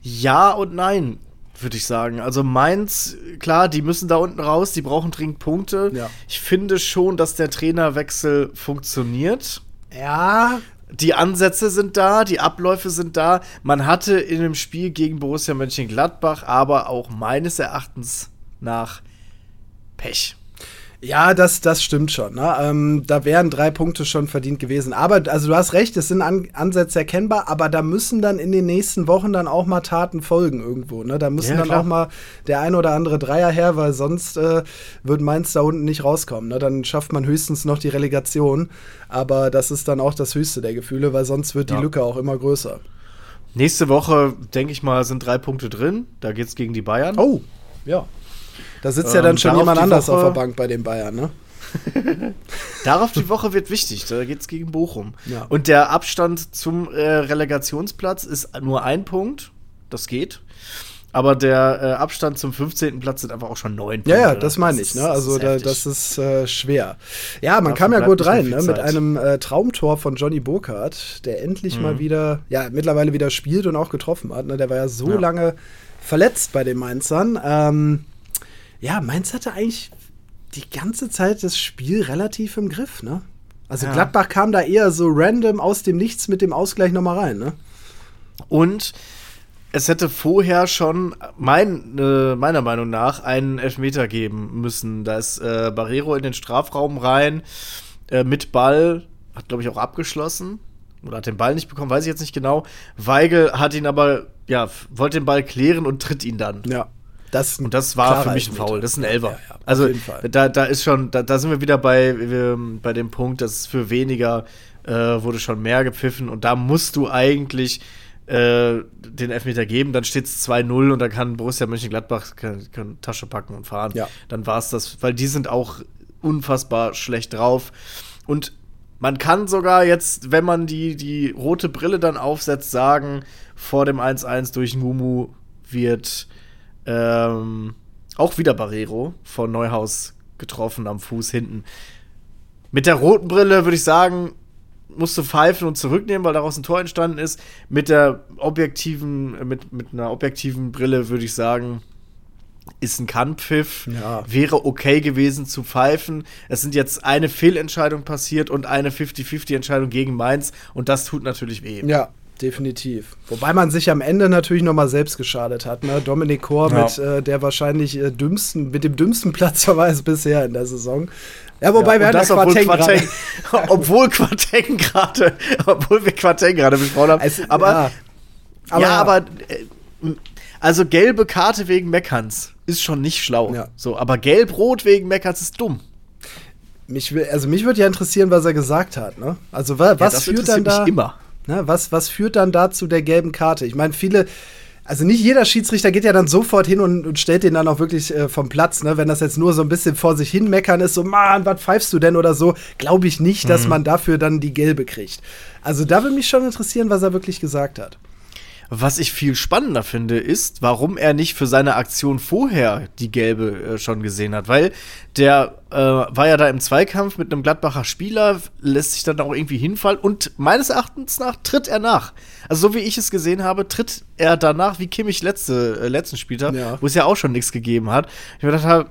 Speaker 2: Ja und nein, würde ich sagen. Also Mainz, klar, die müssen da unten raus, die brauchen dringend Punkte.
Speaker 1: Ja.
Speaker 2: Ich finde schon, dass der Trainerwechsel funktioniert.
Speaker 1: Ja,
Speaker 2: Die Ansätze sind da, die Abläufe sind da. Man hatte in dem Spiel gegen Borussia Mönchengladbach aber auch meines Erachtens nach Pech.
Speaker 1: Ja, das, das stimmt schon. Ne? Ähm, da wären drei Punkte schon verdient gewesen. Aber, also du hast recht, es sind An Ansätze erkennbar, aber da müssen dann in den nächsten Wochen dann auch mal Taten folgen irgendwo. Ne? Da müssen
Speaker 2: Ja,
Speaker 1: dann
Speaker 2: klar.
Speaker 1: auch mal der ein oder andere Dreier her, weil sonst äh, wird Mainz da unten nicht rauskommen. Ne? Dann schafft man höchstens noch die Relegation. Aber das ist dann auch das höchste der Gefühle, weil sonst wird die
Speaker 2: Ja.
Speaker 1: Lücke auch immer größer.
Speaker 2: Nächste Woche, denke ich mal, sind drei Punkte drin. Da geht's gegen die Bayern.
Speaker 1: Oh, ja. Da sitzt ja
Speaker 2: Ähm,
Speaker 1: dann schon
Speaker 2: darauf
Speaker 1: jemand anders auf
Speaker 2: Woche-
Speaker 1: der Bank bei den Bayern, ne?
Speaker 2: Darauf die Woche wird wichtig. Da geht's gegen Bochum.
Speaker 1: Ja.
Speaker 2: Und der Abstand zum äh, Relegationsplatz ist nur ein Punkt. Das geht. Aber der äh, Abstand zum 15. Platz sind einfach auch schon neun Punkte.
Speaker 1: Ja, ja, das meine ich. Ne? Also
Speaker 2: ist
Speaker 1: da, das ist äh, schwer. Ja, man
Speaker 2: Dafür
Speaker 1: kam ja gut rein ne? mit einem äh, Traumtor von Johnny Burkhardt, der endlich mal wieder, ja, mittlerweile wieder spielt und auch getroffen hat. Ne? Der war ja so
Speaker 2: Ja.
Speaker 1: lange verletzt bei den Mainzern. Ähm, ja, Mainz hatte eigentlich die ganze Zeit das Spiel relativ im Griff. Ne? Also
Speaker 2: Ja.
Speaker 1: Gladbach kam da eher so random aus dem Nichts mit dem Ausgleich nochmal rein. Ne?
Speaker 2: Und es hätte vorher schon, mein, äh, meiner Meinung nach, einen Elfmeter geben müssen. Da ist äh, Barrero in den Strafraum rein, äh, mit Ball, hat glaube ich auch abgeschlossen. Oder hat den Ball nicht bekommen, weiß ich jetzt nicht genau. Weigel hat ihn aber, ja, wollte den Ball klären und tritt ihn dann.
Speaker 1: Ja. Das,
Speaker 2: Und das war für mich ein Foul. Das ist ein Elfer.
Speaker 1: Ja, ja,
Speaker 2: also da, da ist schon, da, da sind wir wieder bei, wir, bei dem Punkt, dass für weniger äh, wurde schon mehr gepfiffen und da musst du eigentlich äh, den Elfmeter geben, dann steht es 2-0 und dann kann Borussia Mönchengladbach kann, kann Tasche packen und fahren.
Speaker 1: Ja.
Speaker 2: Dann war es das, weil die sind auch unfassbar schlecht drauf. Und man kann sogar jetzt, wenn man die, die rote Brille dann aufsetzt, sagen, vor dem 1-1 durch Ngumu wird ähm, auch wieder Barrero von Neuhaus getroffen am Fuß hinten. Mit der roten Brille würde ich sagen, musst du pfeifen und zurücknehmen, weil daraus ein Tor entstanden ist. Mit der objektiven, mit, mit einer objektiven Brille würde ich sagen, ist ein Kannpfiff.
Speaker 1: Ja.
Speaker 2: Wäre okay gewesen zu pfeifen. Es sind jetzt eine Fehlentscheidung passiert und eine 50-50-Entscheidung gegen Mainz und das tut natürlich weh.
Speaker 1: Ja, definitiv. Wobei man sich am Ende natürlich noch mal selbst geschadet hat. Ne? Dominik Kor
Speaker 2: Ja.
Speaker 1: mit äh, der wahrscheinlich äh, dümmsten, mit dem dümmsten Platzverweis bisher in der Saison. Ja, wobei
Speaker 2: Ja,
Speaker 1: wir hatten
Speaker 2: das,
Speaker 1: ja
Speaker 2: obwohl
Speaker 1: Quarteng
Speaker 2: Quarteng,
Speaker 1: gerade.
Speaker 2: obwohl Quarteng gerade, obwohl wir Quarteng gerade besprochen haben.
Speaker 1: Es-
Speaker 2: aber,
Speaker 1: ja. Aber-
Speaker 2: ja, aber, äh, also gelbe Karte wegen Meckerns ist schon nicht schlau.
Speaker 1: Ja.
Speaker 2: So, aber gelb-rot wegen Meckerns ist dumm.
Speaker 1: Mich, also mich würde ja interessieren, was er gesagt hat. Ne? Also wa, was
Speaker 2: das
Speaker 1: führt dann da?
Speaker 2: mich immer.
Speaker 1: Ne, was, was führt dann da zu der gelben Karte? Ich meine, viele, also nicht jeder Schiedsrichter geht ja dann sofort hin und, und stellt den dann auch wirklich äh, vom Platz, ne? Wenn das jetzt nur so ein bisschen vor sich hin meckern ist, so, Mann, was pfeifst du denn oder so, glaube ich nicht, dass man dafür dann die gelbe kriegt. Also da würde mich schon interessieren, was er wirklich gesagt hat.
Speaker 2: Was ich viel spannender finde, ist, warum er nicht für seine Aktion vorher die gelbe äh, schon gesehen hat. Weil der äh, war ja da im Zweikampf mit einem Gladbacher Spieler, lässt sich dann auch irgendwie hinfallen und meines Erachtens nach tritt er nach. Also so wie ich es gesehen habe, tritt er danach wie Kimmich letzte, äh, letzten Spieltag,
Speaker 1: Ja.
Speaker 2: wo es ja auch schon nichts gegeben hat. Ich mir gedacht habe,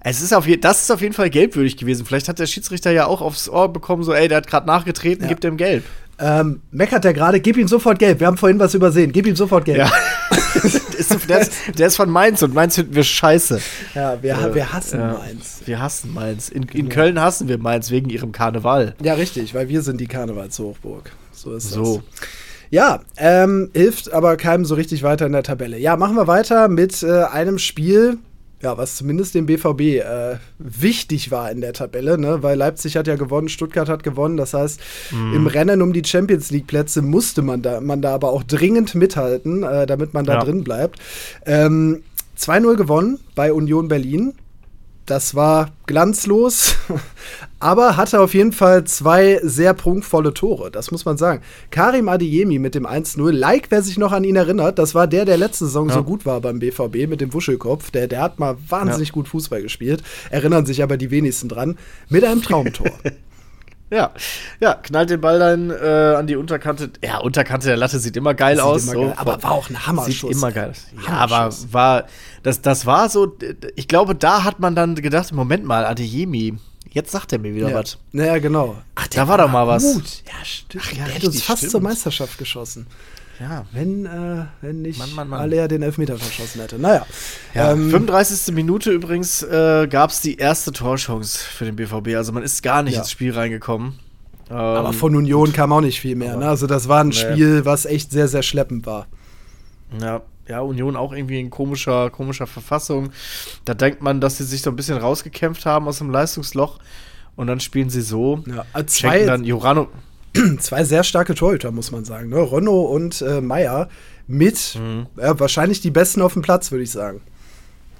Speaker 2: Es ist auf je das ist auf jeden Fall gelbwürdig gewesen. Vielleicht hat der Schiedsrichter ja auch aufs Ohr bekommen, so, ey, der hat gerade nachgetreten,
Speaker 1: Ja.
Speaker 2: gibt ihm gelb.
Speaker 1: Ähm, meckert der gerade, gib ihm sofort gelb. Wir haben vorhin was übersehen. Gib ihm sofort gelb.
Speaker 2: Ja. der, ist, der ist von Mainz und Mainz finden wir scheiße.
Speaker 1: Ja, wir,
Speaker 2: Äh,
Speaker 1: wir hassen
Speaker 2: ja.
Speaker 1: Mainz.
Speaker 2: Wir hassen Mainz. In, in Köln hassen wir Mainz wegen ihrem Karneval.
Speaker 1: Ja, richtig, weil wir sind die Karnevalshochburg. So ist
Speaker 2: So.
Speaker 1: das. Ja, ähm, hilft aber keinem so richtig weiter in der Tabelle. Ja, machen wir weiter mit äh, einem Spiel, ja, was zumindest dem BVB äh, wichtig war in der Tabelle, ne? weil Leipzig hat ja gewonnen, Stuttgart hat gewonnen. Das heißt, im Rennen um die Champions League Plätze musste man da, man da aber auch dringend mithalten, äh, damit man da
Speaker 2: Ja.
Speaker 1: drin bleibt. Ähm, 2-0 gewonnen bei Union Berlin. Das war glanzlos, aber hatte auf jeden Fall zwei sehr prunkvolle Tore, das muss man sagen. Karim Adeyemi mit dem 1-0, like wer sich noch an ihn erinnert, das war der, der letzte Saison
Speaker 2: Ja.
Speaker 1: so gut war beim BVB mit dem Wuschelkopf. Der, der hat mal wahnsinnig gut Fußball gespielt, erinnern sich aber die wenigsten dran, mit einem Traumtor.
Speaker 2: Ja, ja, knallt den Ball dann äh, an die Unterkante. Ja, Unterkante der Latte sieht immer geil
Speaker 1: Sieht
Speaker 2: aus.
Speaker 1: immer
Speaker 2: so.
Speaker 1: geil, aber war auch ein Hammerschuss.
Speaker 2: Sieht immer geil aus. Ja, aber war, das, das war so, ich glaube, da hat man dann gedacht, Moment mal, Adeyemi, jetzt sagt er mir wieder
Speaker 1: ja.
Speaker 2: was.
Speaker 1: Naja, genau. Ach,
Speaker 2: Da war doch mal was.
Speaker 1: Gut. Ja, stimmt.
Speaker 2: Ach ja,
Speaker 1: der hat uns fast
Speaker 2: stimmt.
Speaker 1: zur Meisterschaft geschossen.
Speaker 2: Ja.
Speaker 1: Wenn, äh, wenn nicht
Speaker 2: Mann, Mann, Mann.
Speaker 1: Aller den Elfmeter verschossen hätte. Naja.
Speaker 2: Ja,
Speaker 1: ähm,
Speaker 2: 35. Minute übrigens äh, gab es die erste Torchance für den BVB. Also man ist gar nicht
Speaker 1: Ja.
Speaker 2: ins Spiel reingekommen. Ähm,
Speaker 1: Aber von Union kam auch nicht viel mehr. Ne? Also das war ein Spiel, was echt sehr, sehr schleppend war.
Speaker 2: Ja, ja, Union auch irgendwie in komischer, komischer Verfassung. Da denkt man, dass sie sich so ein bisschen rausgekämpft haben aus dem Leistungsloch. Und dann spielen sie so.
Speaker 1: Ja,
Speaker 2: Schenken
Speaker 1: zwei,
Speaker 2: dann Jurano.
Speaker 1: zwei sehr starke Torhüter, muss man sagen. Ne? Renault und äh, Meier mit
Speaker 2: Mhm.
Speaker 1: ja, wahrscheinlich die besten auf dem Platz, würde ich sagen.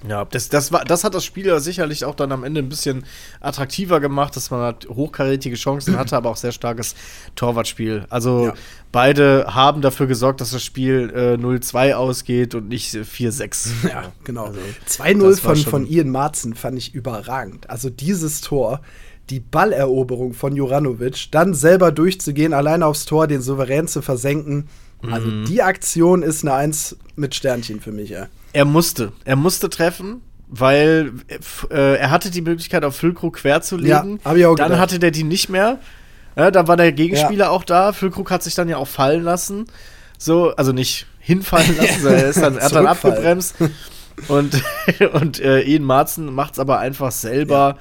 Speaker 2: Ja, das, das, war, das hat das Spiel ja sicherlich auch dann am Ende ein bisschen attraktiver gemacht, dass man halt hochkarätige Chancen hatte, aber auch sehr starkes Torwartspiel. Also
Speaker 1: Ja.
Speaker 2: beide haben dafür gesorgt, dass das Spiel äh, 0-2 ausgeht und nicht äh, 4-6.
Speaker 1: Ja, genau.
Speaker 2: Also,
Speaker 1: 2-0
Speaker 2: das war
Speaker 1: von, von Ian Marzen fand ich überragend. Also dieses Tor, die Balleroberung von Juranovic, dann selber durchzugehen, alleine aufs Tor, den souverän zu versenken. Also
Speaker 2: Mhm.
Speaker 1: die Aktion ist eine Eins mit Sternchen für mich, ja.
Speaker 2: Er musste. Er musste treffen, weil äh, er hatte die Möglichkeit, auf Füllkrug quer zu legen.
Speaker 1: Ja,
Speaker 2: dann
Speaker 1: gedacht.
Speaker 2: hatte der die nicht mehr. Ja, da war der Gegenspieler auch da. Füllkrug hat sich dann ja auch fallen lassen. So, also nicht hinfallen lassen, sondern er, ist dann, hat dann abgebremst. Und, und äh, Ian Marzen macht es aber einfach selber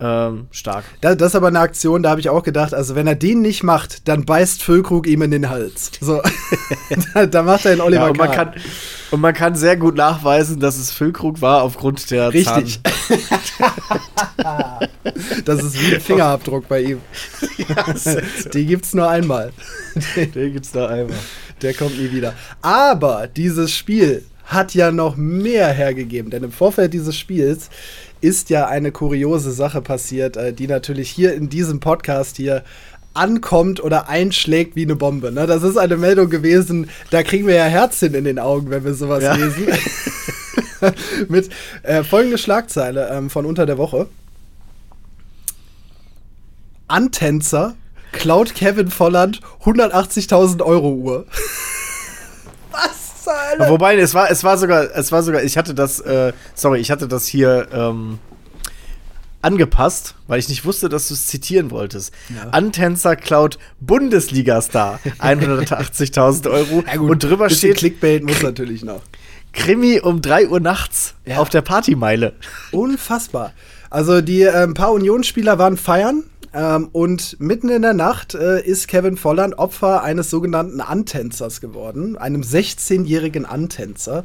Speaker 2: ähm, stark.
Speaker 1: Da, das ist aber eine Aktion, da habe ich auch gedacht, also wenn er den nicht macht, dann beißt Füllkrug ihm in den Hals. So, da, da macht er den Oliver
Speaker 2: Ja, und, man kann, und man kann sehr gut nachweisen, dass es Füllkrug war aufgrund der
Speaker 1: Richtig. Das ist wie ein Fingerabdruck bei ihm. Die gibt's nur einmal.
Speaker 2: Den gibt's da einmal.
Speaker 1: Der kommt nie wieder. Aber dieses Spiel hat ja noch mehr hergegeben, denn im Vorfeld dieses Spiels ist ja eine kuriose Sache passiert, äh, die natürlich hier in diesem Podcast hier ankommt oder einschlägt wie eine Bombe. Ne? Das ist eine Meldung gewesen, da kriegen wir ja Herzchen in den Augen, wenn wir sowas
Speaker 2: Ja.
Speaker 1: lesen. Mit äh, folgende Schlagzeile ähm, von unter der Woche. Antänzer klaut Kevin Volland 180.000 Euro Uhr. Hölle?
Speaker 2: Wobei, es war, es war sogar, es war sogar, ich hatte das, äh, sorry, ich hatte das hier ähm, angepasst, weil ich nicht wusste, dass du es zitieren wolltest. Antänzer klaut Bundesliga-Star 180.000 Euro
Speaker 1: Ja, gut,
Speaker 2: und drüber steht
Speaker 1: Clickbait muss natürlich noch.
Speaker 2: Krimi um 3 Uhr nachts
Speaker 1: Ja.
Speaker 2: auf der Partymeile.
Speaker 1: Unfassbar. Also die ähm, paar Unionsspieler waren feiern ähm, und mitten in der Nacht äh, ist Kevin Volland Opfer eines sogenannten Antänzers geworden, einem 16-jährigen Antänzer.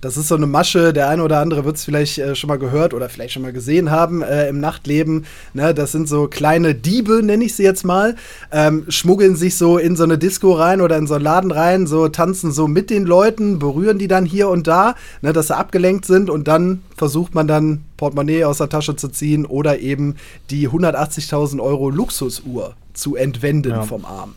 Speaker 1: Das ist so eine Masche, der eine oder andere wird es vielleicht äh, schon mal gehört oder vielleicht schon mal gesehen haben äh, im Nachtleben. Ne, das sind so kleine Diebe, nenne ich sie jetzt mal, ähm, schmuggeln sich so in so eine Disco rein oder in so einen Laden rein, so tanzen so mit den Leuten, berühren die dann hier und da, ne, dass sie abgelenkt sind und dann versucht man dann Portemonnaie aus der Tasche zu ziehen oder eben die 180.000 Euro Luxusuhr zu entwenden
Speaker 2: Ja.
Speaker 1: vom Arm.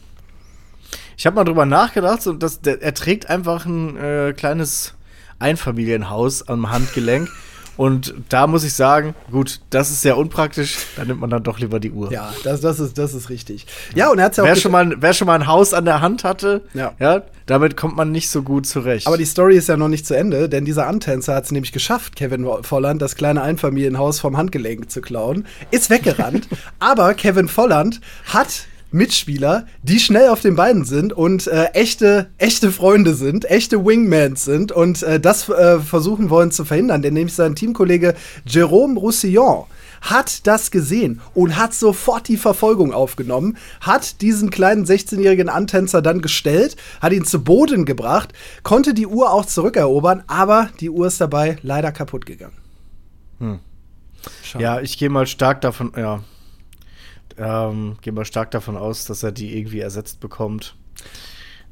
Speaker 2: Ich habe mal drüber nachgedacht, so, dass der, er trägt einfach ein äh, kleines Einfamilienhaus am Handgelenk Und da muss ich sagen, gut, das ist sehr unpraktisch, da nimmt man dann doch lieber die Uhr.
Speaker 1: Ja, das, das, ist, das ist richtig. Ja, und er hat ja auch.
Speaker 2: Wer schon, mal, wer schon mal ein Haus an der Hand hatte,
Speaker 1: Ja.
Speaker 2: ja, damit kommt man nicht so gut zurecht.
Speaker 1: Aber die Story ist ja noch nicht zu Ende, denn dieser Antänzer hat es nämlich geschafft, Kevin Volland das kleine Einfamilienhaus vom Handgelenk zu klauen, ist weggerannt, aber Kevin Volland hat Mitspieler, die schnell auf den Beinen sind und äh, echte, echte Freunde sind, echte Wingmans sind und äh, das äh, versuchen wollen zu verhindern, denn nämlich sein Teamkollege Jerome Roussillon hat das gesehen und hat sofort die Verfolgung aufgenommen, hat diesen kleinen 16-jährigen Antänzer dann gestellt, hat ihn zu Boden gebracht, konnte die Uhr auch zurückerobern, aber die Uhr ist dabei leider kaputt gegangen. Schade.
Speaker 2: ja, ich gehe mal stark davon, ja, ähm, gehe mal stark davon aus, dass er die irgendwie ersetzt bekommt.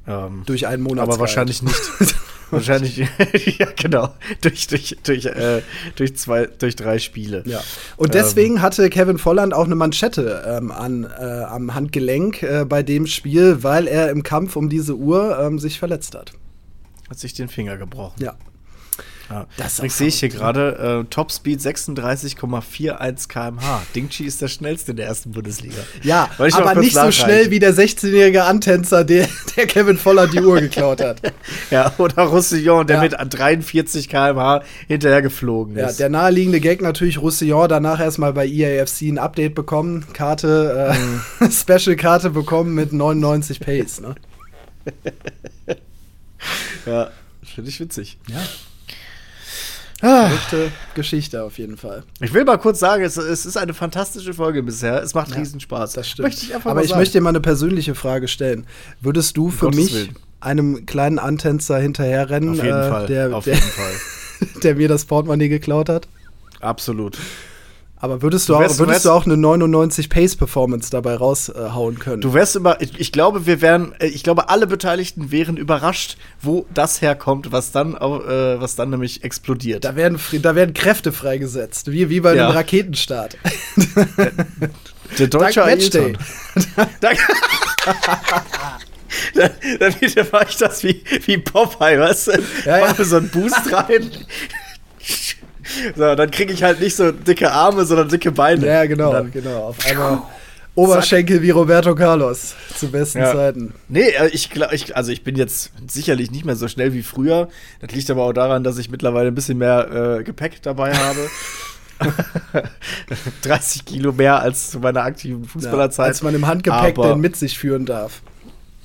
Speaker 2: Ähm,
Speaker 1: Durch einen Monat.
Speaker 2: aber wahrscheinlich nicht. wahrscheinlich, ja, genau. Durch, durch, durch, äh, durch, zwei, durch drei Spiele.
Speaker 1: Ja. Und deswegen hatte Kevin Volland auch eine Manschette ähm, an, äh, am Handgelenk äh, bei dem Spiel, weil er im Kampf um diese Uhr ähm, sich verletzt hat.
Speaker 2: Hat sich den Finger gebrochen.
Speaker 1: Ja.
Speaker 2: Ja.
Speaker 1: Das
Speaker 2: sehe ich hier gerade äh, Topspeed 36,41 km/h. Dingchi ist der schnellste in der ersten Bundesliga.
Speaker 1: Ja, aber nicht so schnell wie der 16-jährige Antänzer, der, der Kevin Volland die Uhr geklaut hat.
Speaker 2: Ja, oder Roussillon, der
Speaker 1: Ja.
Speaker 2: mit an 43 km/h hinterher geflogen
Speaker 1: Ja,
Speaker 2: ist.
Speaker 1: der naheliegende Gag natürlich Roussillon danach erstmal bei EAFC ein Update bekommen, Karte, äh,
Speaker 2: Mhm.
Speaker 1: Special-Karte bekommen mit 99 Pace, ne?
Speaker 2: ja, finde ich witzig.
Speaker 1: Ja.
Speaker 2: Ah.
Speaker 1: Verrückte Geschichte auf jeden Fall.
Speaker 2: Ich will mal kurz sagen, es, es ist eine fantastische Folge bisher. Es macht riesen Spaß.
Speaker 1: Das stimmt.
Speaker 2: Möchte ich einfach
Speaker 1: Aber ich
Speaker 2: sagen.
Speaker 1: möchte dir mal eine persönliche Frage stellen. Würdest du für mich
Speaker 2: Willen.
Speaker 1: einem kleinen Antänzer hinterherrennen,
Speaker 2: Auf jeden
Speaker 1: äh,
Speaker 2: Fall.
Speaker 1: Der,
Speaker 2: Auf
Speaker 1: der,
Speaker 2: jeden Fall.
Speaker 1: der mir das Portemonnaie geklaut hat?
Speaker 2: Absolut.
Speaker 1: Aber würdest du,
Speaker 2: Du
Speaker 1: auch,
Speaker 2: wärst- du
Speaker 1: würdest du
Speaker 2: wärst-
Speaker 1: auch eine 99 Pace Performance dabei raushauen können?
Speaker 2: Du wärst immer, ich, ich glaube, wir wären, äh, ich glaube, alle Beteiligten wären überrascht, wo das herkommt, was dann, äh, was dann nämlich explodiert.
Speaker 1: da werden, da werden Kräfte freigesetzt, wie, wie bei
Speaker 2: Ja.
Speaker 1: einem Raketenstart.
Speaker 2: Der deutsche
Speaker 1: Dank Matchday.
Speaker 2: Ailton. Danke. Dann, dann wieder mache ich das wie, wie Popeye, weißt du?
Speaker 1: Ja, ja.
Speaker 2: So einen Boost rein. So, dann kriege ich halt nicht so dicke Arme, sondern dicke Beine.
Speaker 1: ja, genau,
Speaker 2: Dann,
Speaker 1: genau. Auf einmal Oberschenkel wie Roberto Carlos zu besten
Speaker 2: Ja.
Speaker 1: Zeiten.
Speaker 2: Nee, äh, ich, ich, also ich bin jetzt sicherlich nicht mehr so schnell wie früher. Das liegt aber auch daran, dass ich mittlerweile ein bisschen mehr äh, Gepäck dabei habe. 30 Kilo mehr als zu meiner aktiven
Speaker 1: Ja,
Speaker 2: Fußballerzeit.
Speaker 1: als man im Handgepäck
Speaker 2: Aber-
Speaker 1: denn mit sich führen darf.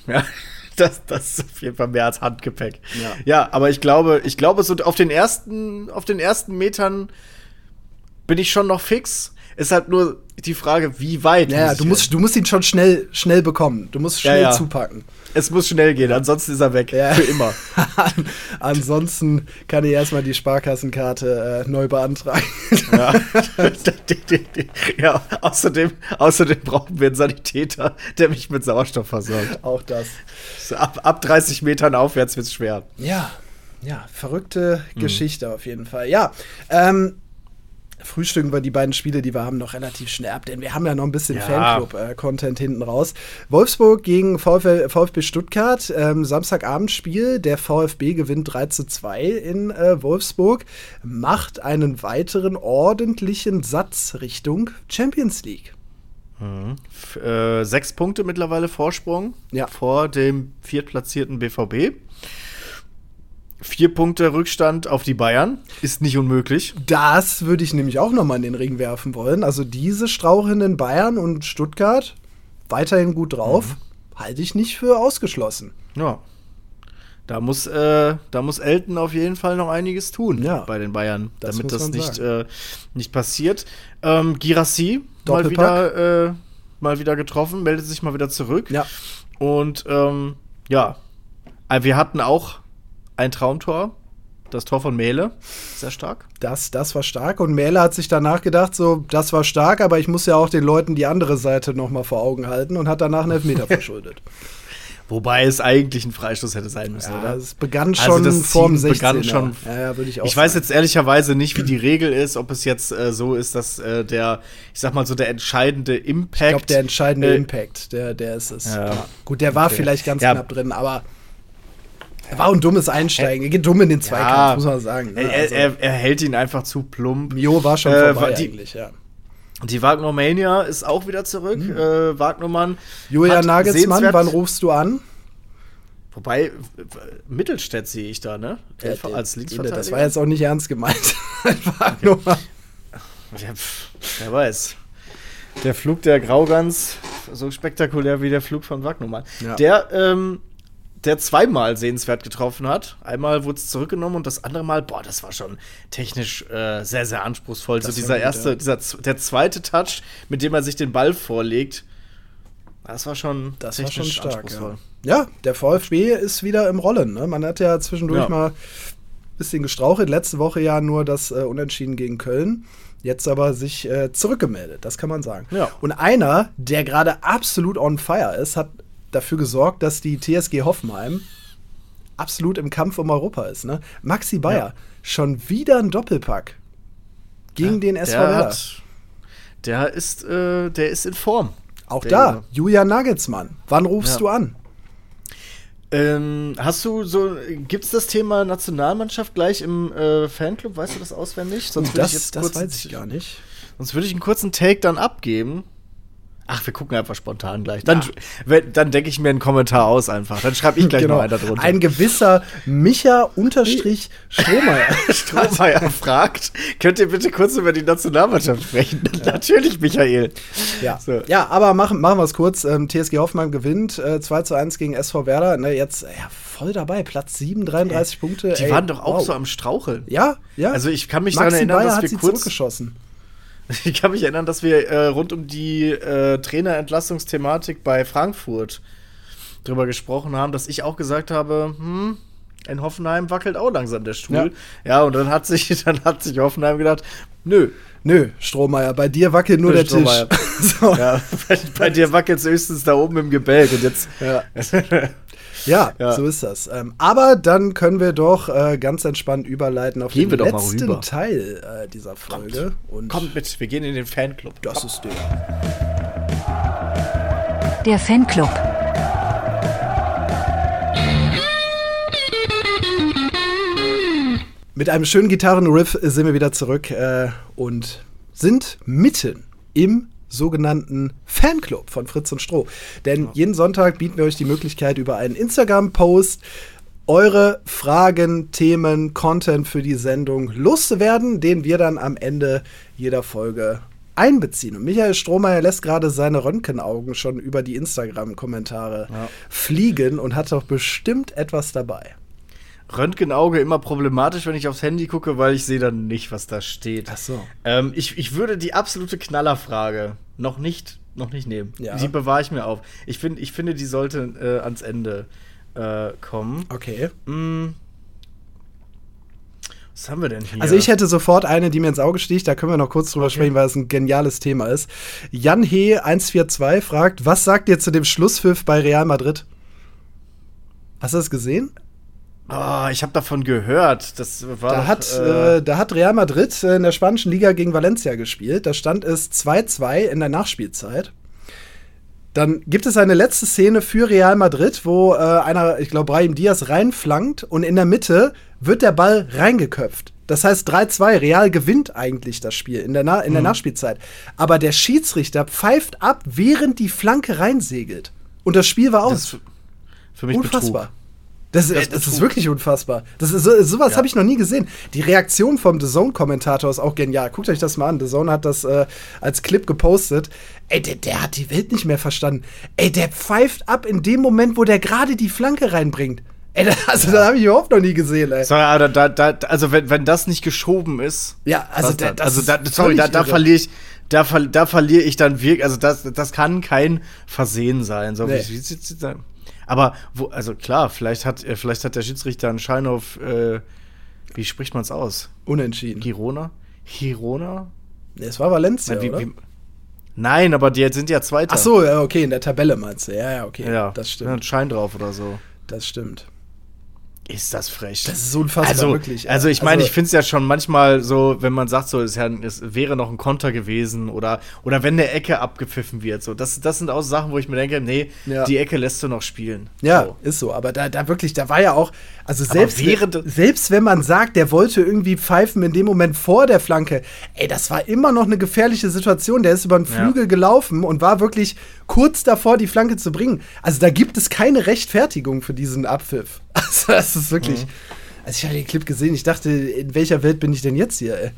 Speaker 2: Ja, das, das ist auf jeden Fall mehr als Handgepäck.
Speaker 1: Ja.
Speaker 2: Ja, aber ich glaube, ich glaube, so auf den ersten, auf den ersten Metern bin ich schon noch fix. Ist halt nur die Frage, wie weit.
Speaker 1: Ja,
Speaker 2: muss
Speaker 1: du musst, du musst ihn schon schnell, schnell bekommen. Du musst
Speaker 2: Ja,
Speaker 1: schnell
Speaker 2: ja.
Speaker 1: zupacken.
Speaker 2: rennen. Es muss schnell gehen, ansonsten ist er weg.
Speaker 1: Ja.
Speaker 2: Für immer.
Speaker 1: Ansonsten kann ich erstmal die Sparkassenkarte äh, neu beantragen.
Speaker 2: Ja. ja, außerdem, außerdem brauchen wir einen Sanitäter, der mich mit Sauerstoff versorgt.
Speaker 1: Auch das.
Speaker 2: So ab, ab 30 Metern aufwärts wird's schwer.
Speaker 1: Ja, ja, verrückte
Speaker 2: Mhm.
Speaker 1: Geschichte auf jeden Fall. Ja, ähm, frühstücken wir die beiden Spiele, die wir haben, noch relativ schnell ab, denn wir haben ja noch ein bisschen
Speaker 2: Ja.
Speaker 1: Fanclub-Content hinten raus. Wolfsburg gegen VfL, VfB Stuttgart, ähm, Samstagabendspiel. Der VfB gewinnt 3 zu 2 in äh, Wolfsburg, macht einen weiteren ordentlichen Satz Richtung Champions League.
Speaker 2: F äh, sechs Punkte mittlerweile Vorsprung
Speaker 1: Ja.
Speaker 2: vor dem viertplatzierten BVB. Vier Punkte Rückstand auf die Bayern. Ist nicht unmöglich.
Speaker 1: Das würde ich nämlich auch noch mal in den Ring werfen wollen. Also diese strauchenden Bayern und Stuttgart weiterhin gut drauf,
Speaker 2: Mhm.
Speaker 1: halte ich nicht für ausgeschlossen.
Speaker 2: Ja. Da muss, äh, da muss Elton auf jeden Fall noch einiges tun
Speaker 1: Ja.
Speaker 2: bei den Bayern,
Speaker 1: Das
Speaker 2: damit das nicht, äh, nicht passiert. Ähm, Girassi mal wieder, äh, mal wieder getroffen, meldet sich mal wieder zurück.
Speaker 1: Ja.
Speaker 2: Und ähm, ja, äh, wir hatten auch ein Traumtor, das Tor von Mähle, sehr stark.
Speaker 1: Das, das war stark. Und Mähler hat sich danach gedacht, so, das war stark, aber ich muss ja auch den Leuten die andere Seite noch mal vor Augen halten und hat danach einen Elfmeter verschuldet.
Speaker 2: Wobei es eigentlich ein Freistoß hätte sein müssen,
Speaker 1: Ja,
Speaker 2: oder?
Speaker 1: es begann
Speaker 2: Also
Speaker 1: schon
Speaker 2: das
Speaker 1: vorm
Speaker 2: Ziehen
Speaker 1: 16
Speaker 2: begann schon-
Speaker 1: Ja, ja, würde ich auch
Speaker 2: Ich weiß
Speaker 1: sagen.
Speaker 2: jetzt ehrlicherweise nicht, wie die Regel ist, ob es jetzt äh, so ist, dass äh, der, ich sag mal so, der entscheidende Impact.
Speaker 1: Ich glaube, der entscheidende
Speaker 2: äh,
Speaker 1: Impact, der, der ist es.
Speaker 2: Ja.
Speaker 1: Gut, der war
Speaker 2: Okay.
Speaker 1: vielleicht ganz knapp drin, aber War auch ein dummes Einsteigen. Er geht dumm in den Zweikampf,
Speaker 2: Ja.
Speaker 1: muss man sagen. ne?
Speaker 2: Er, er,
Speaker 1: Also,
Speaker 2: er, er hält ihn einfach zu plump.
Speaker 1: Mio war schon
Speaker 2: Äh,
Speaker 1: vorbei
Speaker 2: die-
Speaker 1: eigentlich, ja.
Speaker 2: Die Wagner-Mania ist auch wieder zurück. Äh, Wagnermann.
Speaker 1: Julian Nagelsmann, wann rufst du an?
Speaker 2: Wobei, Mittelstädt sehe ich da, ne?
Speaker 1: Ja,
Speaker 2: Der, als Linksverteidiger.
Speaker 1: Das war jetzt auch nicht ernst gemeint.
Speaker 2: Ja, pf, wer weiß. Der Flug der Graugans, so spektakulär wie der Flug von Wagnermann.
Speaker 1: Ja.
Speaker 2: Der, ähm, der zweimal sehenswert getroffen hat. Einmal wurde es zurückgenommen und das andere Mal, boah, das war schon technisch äh, sehr, sehr anspruchsvoll.
Speaker 1: Das
Speaker 2: so dieser
Speaker 1: gut,
Speaker 2: erste,
Speaker 1: ja.
Speaker 2: dieser, der zweite Touch, mit dem er sich den Ball vorlegt, das war schon
Speaker 1: Das war schon stark. Ja.
Speaker 2: anspruchsvoll.
Speaker 1: ja, der VfB ist wieder im Rollen. Ne? Man hat ja zwischendurch
Speaker 2: Ja.
Speaker 1: mal ein bisschen gestrauchelt. Letzte Woche ja nur das äh, Unentschieden gegen Köln. Jetzt aber sich äh, zurückgemeldet, das kann man sagen.
Speaker 2: Ja.
Speaker 1: Und einer, der gerade absolut on fire ist, hat dafür gesorgt, dass die TSG Hoffenheim absolut im Kampf um Europa ist. Ne? Maxi Bayer,
Speaker 2: Ja.
Speaker 1: schon wieder ein Doppelpack gegen den SV
Speaker 2: Der,
Speaker 1: Werder.
Speaker 2: hat, der, ist, äh, der ist in Form.
Speaker 1: Auch
Speaker 2: der
Speaker 1: da. Julian Nagelsmann. Wann rufst
Speaker 2: Ja.
Speaker 1: du an?
Speaker 2: Ähm, hast du so, gibt's das Thema Nationalmannschaft gleich im äh, Fanclub? Weißt du das auswendig? Sonst würde
Speaker 1: das
Speaker 2: ich jetzt
Speaker 1: das
Speaker 2: kurz,
Speaker 1: weiß ich gar nicht.
Speaker 2: Sonst würde ich einen kurzen Take dann abgeben. Ach, wir gucken einfach spontan gleich. Dann, wenn- dann denke ich mir einen Kommentar aus einfach. Dann schreibe ich gleich noch einen darunter.
Speaker 1: Genau. Ein gewisser Micha unterstrich Strohmeier.
Speaker 2: Fragt, könnt ihr bitte kurz über die Nationalmannschaft sprechen? Natürlich, Michael.
Speaker 1: ja.
Speaker 2: So.
Speaker 1: ja, aber machen, machen wir es kurz. Ähm, TSG Hoffenheim gewinnt äh, 2 zu 1 gegen SV Werder. Ne, jetzt ja, voll dabei. Platz 7, 33 Punkte.
Speaker 2: Die
Speaker 1: Ey,
Speaker 2: waren doch auch
Speaker 1: wow.
Speaker 2: so am Straucheln.
Speaker 1: Ja, ja.
Speaker 2: Also ich kann mich
Speaker 1: Maxi
Speaker 2: daran erinnern,
Speaker 1: Bayer
Speaker 2: dass
Speaker 1: hat
Speaker 2: wir
Speaker 1: sie
Speaker 2: kurz
Speaker 1: zurückgeschossen.
Speaker 2: Ich kann mich erinnern, dass wir äh, rund um die äh, Trainerentlastungsthematik bei Frankfurt drüber gesprochen haben, dass ich auch gesagt habe, hm, in Hoffenheim wackelt auch langsam der Stuhl. Ja, und dann hat sich, dann hat sich Hoffenheim gedacht, nö.
Speaker 1: Nö, Strohmeier, bei dir wackelt nur
Speaker 2: Nö,
Speaker 1: der Tisch. So.
Speaker 2: Ja, bei, bei dir wackelt es höchstens da oben im Gebälk und jetzt.
Speaker 1: Ja. Ja,
Speaker 2: Ja.
Speaker 1: so ist das. Ähm, aber dann können wir doch äh, ganz entspannt überleiten auf
Speaker 2: Gehen
Speaker 1: den
Speaker 2: wir doch mal
Speaker 1: letzten
Speaker 2: rüber.
Speaker 1: Teil äh, dieser Folge. Und
Speaker 2: Kommt mit, wir gehen in den Fanclub.
Speaker 1: das ist der.
Speaker 4: Der Fanclub.
Speaker 1: Mit einem schönen Gitarrenriff sind wir wieder zurück äh, und sind mitten im sogenannten Fanclub von Fritz und Stroh. Denn jeden Sonntag bieten wir euch die Möglichkeit, über einen Instagram-Post eure Fragen, Themen, Content für die Sendung loszuwerden, den wir dann am Ende jeder Folge einbeziehen. Und Michael Strohmeier lässt gerade seine Röntgenaugen schon über die Instagram-Kommentare fliegen und hat doch bestimmt etwas dabei.
Speaker 2: Röntgenauge immer problematisch, wenn ich aufs Handy gucke, weil ich sehe dann nicht, was da steht.
Speaker 1: Ach so.
Speaker 2: Ähm, ich, ich würde die absolute Knallerfrage noch nicht, noch nicht nehmen.
Speaker 1: Ja.
Speaker 2: Die bewahre ich mir auf. Ich, find, ich finde, die sollte äh, ans Ende äh, kommen.
Speaker 1: Okay.
Speaker 2: Mm. Was haben wir denn hier?
Speaker 1: Also ich hätte sofort eine, die mir ins Auge sticht, da können wir noch kurz drüber sprechen, weil es ein geniales Thema ist. Jan He 142 fragt, was sagt ihr zu dem Schlusspfiff bei Real Madrid? Hast du das gesehen?
Speaker 2: Oh, ich habe davon gehört. Das war
Speaker 1: Da
Speaker 2: doch,
Speaker 1: hat,
Speaker 2: äh,
Speaker 1: äh, da hat Real Madrid äh, in der spanischen Liga gegen Valencia gespielt. Da stand es 2-2 in der Nachspielzeit. Dann gibt es eine letzte Szene für Real Madrid, wo äh, einer, ich glaube, Brahim Diaz reinflankt und in der Mitte wird der Ball reingeköpft. Das heißt 3-2, Real gewinnt eigentlich das Spiel in der, Na in der Nachspielzeit. Aber der Schiedsrichter pfeift ab, während die Flanke reinsegelt. Und das Spiel war aus.
Speaker 2: das ist für mich
Speaker 1: Unfassbar.
Speaker 2: Betrug.
Speaker 1: Das,
Speaker 2: Das
Speaker 1: das,
Speaker 2: ist
Speaker 1: das ist wirklich unfassbar. Das ist, so, sowas
Speaker 2: Ja.
Speaker 1: habe ich noch nie gesehen. Die Reaktion vom The Zone-Kommentator ist auch genial. Guckt euch das mal an. The Zone hat das äh, als Clip gepostet. Ey, der, der hat die Welt nicht mehr verstanden. Ey, der pfeift ab in dem Moment, wo der gerade die Flanke reinbringt. Ey, das, also, das habe ich überhaupt noch nie gesehen, ey.
Speaker 2: Sorry, aber da, da, also wenn, wenn das nicht geschoben ist.
Speaker 1: Ja, also da- das
Speaker 2: also da, sorry, da, da verliere ich, da, ver, da verliere ich dann wirklich, also das, das kann kein Versehen sein. So,
Speaker 1: Nee.
Speaker 2: wie, wie da- Aber wo, also klar, vielleicht hat, äh, vielleicht hat der Schiedsrichter einen Schein auf, äh, wie spricht man es aus?
Speaker 1: Unentschieden.
Speaker 2: Girona? Girona?
Speaker 1: Nee, es war Valencia,
Speaker 2: Nein, wie,
Speaker 1: oder?
Speaker 2: wie, nein, aber die sind ja Zweiter.
Speaker 1: Ach so, ja, okay, in der Tabelle meinst du. Ja, ja, okay.
Speaker 2: ja,
Speaker 1: Das
Speaker 2: Ja,
Speaker 1: stimmt.
Speaker 2: einen Schein drauf oder so.
Speaker 1: Das stimmt.
Speaker 2: Ist das frech.
Speaker 1: Das ist unfassbar,
Speaker 2: also,
Speaker 1: wirklich.
Speaker 2: Also ich meine,
Speaker 1: Also-
Speaker 2: ich finde es ja schon manchmal so, wenn man sagt, so, es, ja- es wäre noch ein Konter gewesen oder, oder wenn eine Ecke abgepfiffen wird. So, das, das sind auch Sachen, wo ich mir denke, nee,
Speaker 1: Ja.
Speaker 2: die Ecke lässt du noch spielen.
Speaker 1: Ja,
Speaker 2: So.
Speaker 1: ist so. Aber da, da wirklich, da war ja auch, also selbst, selbst wenn man sagt, der wollte irgendwie pfeifen in dem Moment vor der Flanke, ey, das war immer noch eine gefährliche Situation. Der ist über den
Speaker 2: Ja.
Speaker 1: Flügel gelaufen und war wirklich kurz davor, die Flanke zu bringen. Also da gibt es keine Rechtfertigung für diesen Abpfiff. Also das ist wirklich.
Speaker 2: Mhm.
Speaker 1: Also ich habe den Clip gesehen, ich dachte, in welcher Welt bin ich denn jetzt hier, ey?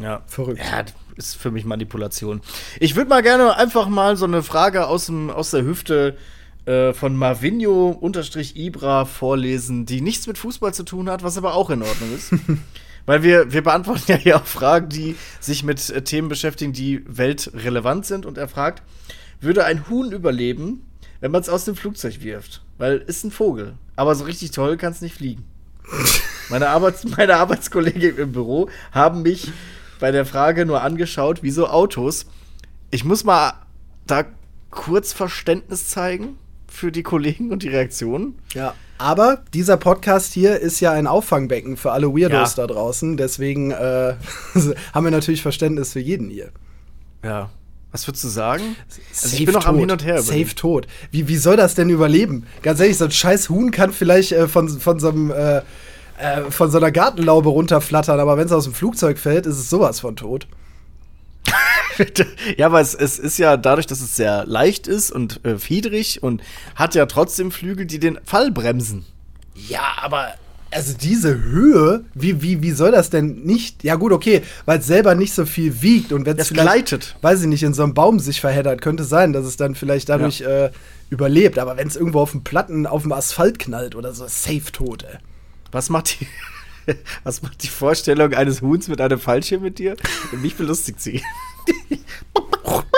Speaker 2: Ja.
Speaker 1: Verrückt.
Speaker 2: Ja, das ist für mich Manipulation. Ich würde mal gerne einfach mal so eine Frage aus, dem, aus der Hüfte äh, von Marvinho-Ibra vorlesen, die nichts mit Fußball zu tun hat, was aber auch in Ordnung ist. Weil wir, wir beantworten ja hier auch Fragen, die sich mit äh, Themen beschäftigen, die weltrelevant sind. Und er fragt, würde ein Huhn überleben, wenn man es aus dem Flugzeug wirft? Weil ist ein Vogel. Aber so richtig toll kann es nicht fliegen. Meine, Arbeits meine Arbeitskollegen im Büro haben mich bei der Frage nur angeschaut, wieso Autos. Ich muss mal da kurz Verständnis zeigen für die Kollegen und die Reaktionen.
Speaker 1: Ja. Aber dieser Podcast hier ist ja ein Auffangbecken für alle Weirdos
Speaker 2: Ja.
Speaker 1: da draußen. Deswegen äh, haben wir natürlich Verständnis für jeden hier.
Speaker 2: Ja. Was würdest du sagen? Also
Speaker 1: Safe
Speaker 2: ich bin noch am. Hin und Her. überlegen.
Speaker 1: Safe tot. Wie, wie soll das denn überleben? Ganz ehrlich, so ein scheiß Huhn kann vielleicht äh, von, von so einem. Äh, äh, von so einer Gartenlaube runterflattern, aber wenn es aus dem Flugzeug fällt, ist es sowas von tot.
Speaker 2: ja, aber es, es ist ja dadurch, dass es sehr leicht ist und äh, fiedrig und hat ja trotzdem Flügel, die den Fall bremsen.
Speaker 1: Ja, aber also diese Höhe, wie, wie, wie soll das denn nicht? Ja, gut, okay, weil es selber nicht so viel wiegt und wenn es
Speaker 2: gleitet.
Speaker 1: weiß ich nicht, in so einem Baum sich verheddert, könnte sein, dass es dann vielleicht dadurch äh, überlebt. Aber wenn es irgendwo auf dem Platten, auf dem Asphalt knallt oder so, safe tot, ey.
Speaker 2: Was macht die, was macht die Vorstellung eines Huhns mit einem Fallschirm mit dir? Mich belustigt sie.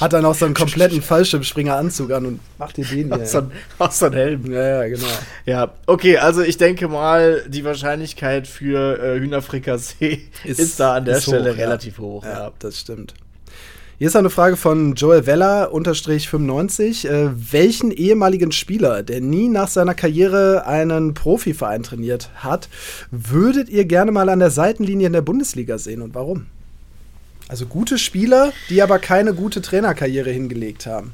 Speaker 1: Hat dann auch so einen kompletten Fallschirmspringeranzug an und macht dir den hier.
Speaker 2: Aus so, aus so einem Helm.
Speaker 1: ja, ja, genau.
Speaker 2: Ja, okay, also ich denke mal, die Wahrscheinlichkeit für äh, Hühnerfrikassee ist, da an der
Speaker 1: ist
Speaker 2: Stelle
Speaker 1: hoch, ja.
Speaker 2: relativ hoch.
Speaker 1: Ja,
Speaker 2: Ja.
Speaker 1: das stimmt. Hier ist eine Frage von Joel Weller, unterstrich 95. Äh, welchen ehemaligen Spieler, der nie nach seiner Karriere einen Profiverein trainiert hat, würdet ihr gerne mal an der Seitenlinie in der Bundesliga sehen und warum? Also gute Spieler, die aber keine gute Trainerkarriere hingelegt haben.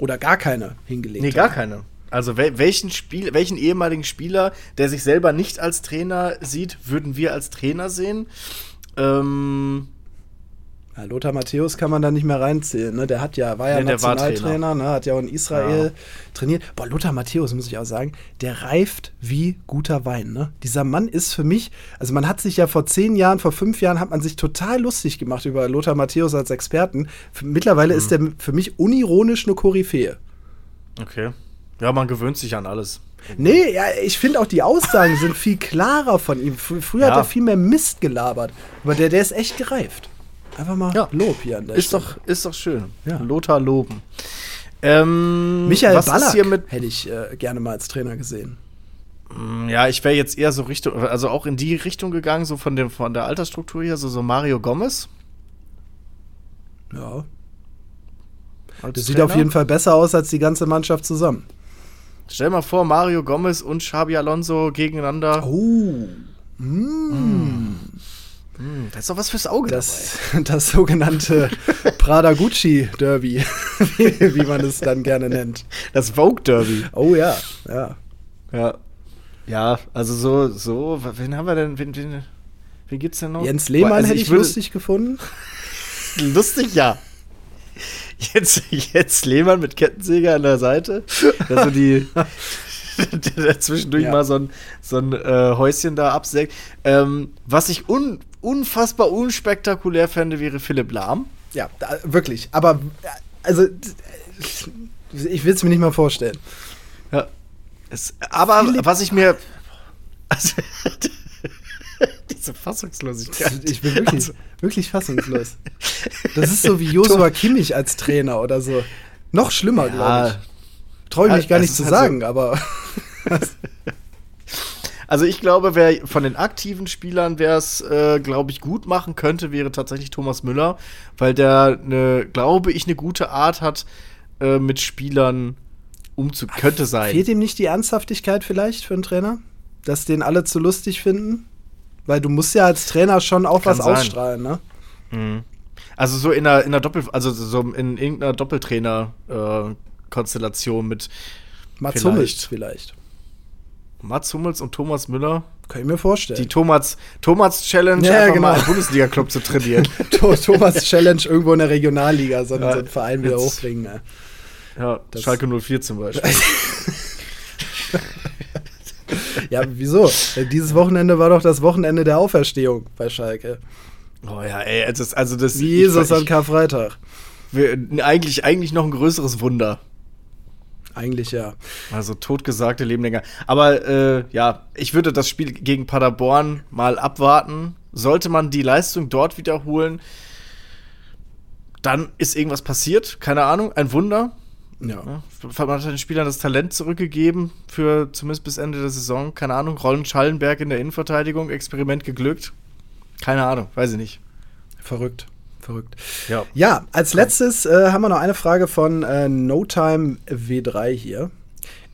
Speaker 1: Oder gar keine hingelegt
Speaker 2: Nee,
Speaker 1: haben.
Speaker 2: gar keine. Also wel welchen, Spiel welchen ehemaligen Spieler, der sich selber nicht als Trainer sieht, würden wir als Trainer sehen? Ähm,
Speaker 1: Ja, Lothar Matthäus kann man da nicht mehr reinzählen. Ne? Der hat ja, war ja
Speaker 2: Nee,
Speaker 1: Nationaltrainer, ne? hat ja auch in Israel trainiert. Boah, Lothar Matthäus, muss ich auch sagen, der reift wie guter Wein. Ne? Dieser Mann ist für mich, also man hat sich ja vor zehn Jahren, vor fünf Jahren hat man sich total lustig gemacht über Lothar Matthäus als Experten. Mittlerweile ist der für mich unironisch eine Koryphäe.
Speaker 2: okay. Ja, man gewöhnt sich an alles.
Speaker 1: Nee, ja, ich finde auch die Aussagen sind viel klarer von ihm. Fr früher hat
Speaker 2: Ja.
Speaker 1: er viel mehr Mist gelabert. Aber der, der ist echt gereift. Einfach mal
Speaker 2: Ja.
Speaker 1: Lob hier an der
Speaker 2: Ist
Speaker 1: Stelle.
Speaker 2: doch, ist doch schön.
Speaker 1: Ja.
Speaker 2: Lothar loben. Ähm,
Speaker 1: Michael
Speaker 2: was
Speaker 1: Ballack
Speaker 2: ist hier mit
Speaker 1: hätte ich äh, gerne mal als Trainer gesehen.
Speaker 2: Ja, ich wäre jetzt eher so Richtung, also auch in die Richtung gegangen, so von, dem, von der Altersstruktur hier, so, so Mario Gomez.
Speaker 1: Ja.
Speaker 2: als
Speaker 1: Das sieht
Speaker 2: Trainer.
Speaker 1: auf jeden Fall besser aus als die ganze Mannschaft zusammen.
Speaker 2: Stell mal vor, Mario Gomez und Xabi Alonso gegeneinander.
Speaker 1: Oh.
Speaker 2: Hm, das ist doch was fürs Auge
Speaker 1: Das, das sogenannte Prada Gucci Derby, wie, wie man es dann gerne nennt.
Speaker 2: Das Vogue Derby.
Speaker 1: Oh ja, ja.
Speaker 2: Ja. Ja, also so, so, wen haben wir denn, wen, wen, wen gibt's denn noch?
Speaker 1: Jens Lehmann
Speaker 2: also
Speaker 1: hätte ich
Speaker 2: würde-
Speaker 1: lustig gefunden.
Speaker 2: Lustig, ja. Jetzt, jetzt Lehmann mit Kettensäger an der Seite. Also die. der zwischendurch
Speaker 1: Ja.
Speaker 2: mal so ein, so ein äh, Häuschen da absägt. Ähm, was ich un, unfassbar unspektakulär fände, wäre Philipp Lahm.
Speaker 1: Ja, da, wirklich. Aber, also, ich will es mir nicht mal vorstellen.
Speaker 2: Ja. Es, aber
Speaker 1: Philipp-
Speaker 2: was ich mir. Also, diese Fassungslosigkeit.
Speaker 1: Ich bin wirklich,
Speaker 2: Also,
Speaker 1: wirklich fassungslos. Das ist so wie Joshua Kimmich als Trainer oder so. Noch schlimmer, glaube ich. Traue ich mich
Speaker 2: Ja,
Speaker 1: gar nicht zu
Speaker 2: halt
Speaker 1: sagen, aber
Speaker 2: Also ich glaube, wer von den aktiven Spielern, wer es, äh, glaube ich, gut machen könnte, wäre tatsächlich Thomas Müller, weil der, ne, glaube ich, eine gute Art hat, äh, mit Spielern Umzug könnte sein.
Speaker 1: Fehlt ihm nicht die Ernsthaftigkeit vielleicht für einen Trainer? Dass den alle zu lustig finden? Weil du musst ja als Trainer schon auch
Speaker 2: Kann
Speaker 1: was
Speaker 2: sein.
Speaker 1: ausstrahlen, ne?
Speaker 2: Also so in einer, in einer Doppel, also so in irgendeiner Doppeltrainer-Konstellation mit
Speaker 1: Mats
Speaker 2: Vielleicht.
Speaker 1: Hummels vielleicht.
Speaker 2: Mats Hummels und Thomas Müller.
Speaker 1: Kann ich mir vorstellen.
Speaker 2: Die Thomas, Thomas Challenge,
Speaker 1: Ja,
Speaker 2: einfach
Speaker 1: genau.
Speaker 2: mal einen Bundesliga-Club zu trainieren.
Speaker 1: Tho- Thomas Challenge irgendwo in der Regionalliga, so,
Speaker 2: Ja,
Speaker 1: so einen Verein wieder
Speaker 2: jetzt-
Speaker 1: hochbringen. Ne?
Speaker 2: ja,
Speaker 1: Das-
Speaker 2: Schalke 04 zum Beispiel.
Speaker 1: Ja, wieso? Dieses Wochenende war doch das Wochenende der Auferstehung bei Schalke.
Speaker 2: oh ja, ey, das ist, also das
Speaker 1: Jesus
Speaker 2: ich,
Speaker 1: an Karfreitag.
Speaker 2: wir, eigentlich, eigentlich noch ein größeres Wunder.
Speaker 1: Eigentlich ja.
Speaker 2: Also totgesagte leben länger. Aber äh, ja, ich würde das Spiel gegen Paderborn mal abwarten. Sollte man die Leistung dort wiederholen, dann ist irgendwas passiert. Keine Ahnung, ein Wunder.
Speaker 1: Ja.
Speaker 2: Ja, man hat den Spielern das Talent zurückgegeben für zumindest bis Ende der Saison. Keine Ahnung. Rollen Schallenberg in der Innenverteidigung, Experiment geglückt. Keine Ahnung, weiß ich nicht.
Speaker 1: Verrückt. Verrückt.
Speaker 2: Ja.
Speaker 1: Ja, als letztes äh, haben wir noch eine Frage von äh, No Time W3 hier.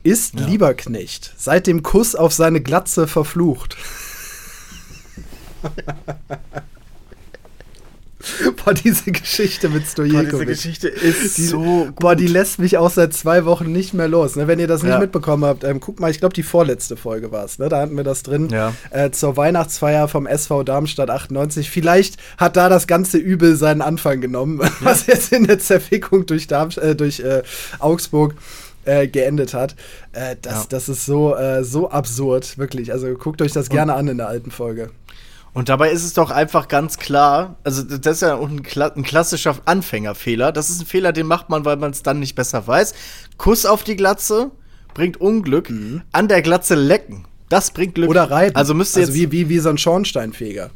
Speaker 1: Ist Lieberknecht seit dem Kuss auf seine Glatze verflucht? Boah, diese Geschichte mit Stojkovic.
Speaker 2: Geschichte ist
Speaker 1: Die,
Speaker 2: so
Speaker 1: boah, die lässt mich auch seit zwei Wochen nicht mehr los. Ne? Wenn ihr das nicht
Speaker 2: Ja.
Speaker 1: mitbekommen habt, ähm, guck mal, ich glaube, die vorletzte Folge war es. Ne? Da hatten wir das drin.
Speaker 2: Ja.
Speaker 1: Äh, zur Weihnachtsfeier vom SV Darmstadt 98. Vielleicht hat da das ganze Übel seinen Anfang genommen, was jetzt in der Zerfickung durch, Darm äh, durch äh, Augsburg äh, geendet hat. Äh, das,
Speaker 2: Ja.
Speaker 1: das ist so, äh, so absurd, wirklich. Also guckt euch das gerne an in der alten Folge.
Speaker 2: Und dabei ist es doch einfach ganz klar, also das ist ja ein, Kla ein klassischer Anfängerfehler. Das ist ein Fehler, den macht man, weil man es dann nicht besser weiß. Kuss auf die Glatze bringt Unglück. An der Glatze lecken, das bringt Glück.
Speaker 1: Mhm. Oder reiben.
Speaker 2: Also müsste jetzt
Speaker 1: wie, wie, wie so ein Schornsteinfeger.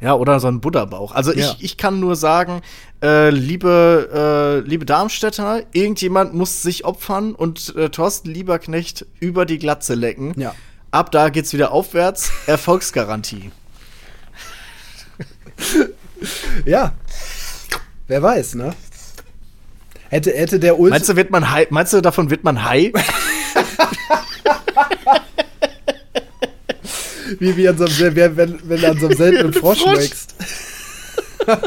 Speaker 2: ja oder so ein Buddha-Bauch. Also
Speaker 1: Ja.
Speaker 2: ich, ich kann nur sagen, äh, liebe äh, liebe Darmstädter, irgendjemand muss sich opfern und äh, Thorsten Lieberknecht über die Glatze lecken.
Speaker 1: Ja.
Speaker 2: Ab da geht's wieder aufwärts. Erfolgsgarantie.
Speaker 1: Ja. Wer weiß, ne? Hätte, hätte der Ult.
Speaker 2: Meinst du, wird man high, meinst du, davon wird man high?
Speaker 1: wie, wie an so einem, wenn, wenn, wenn an so einem seltenen Frosch wächst.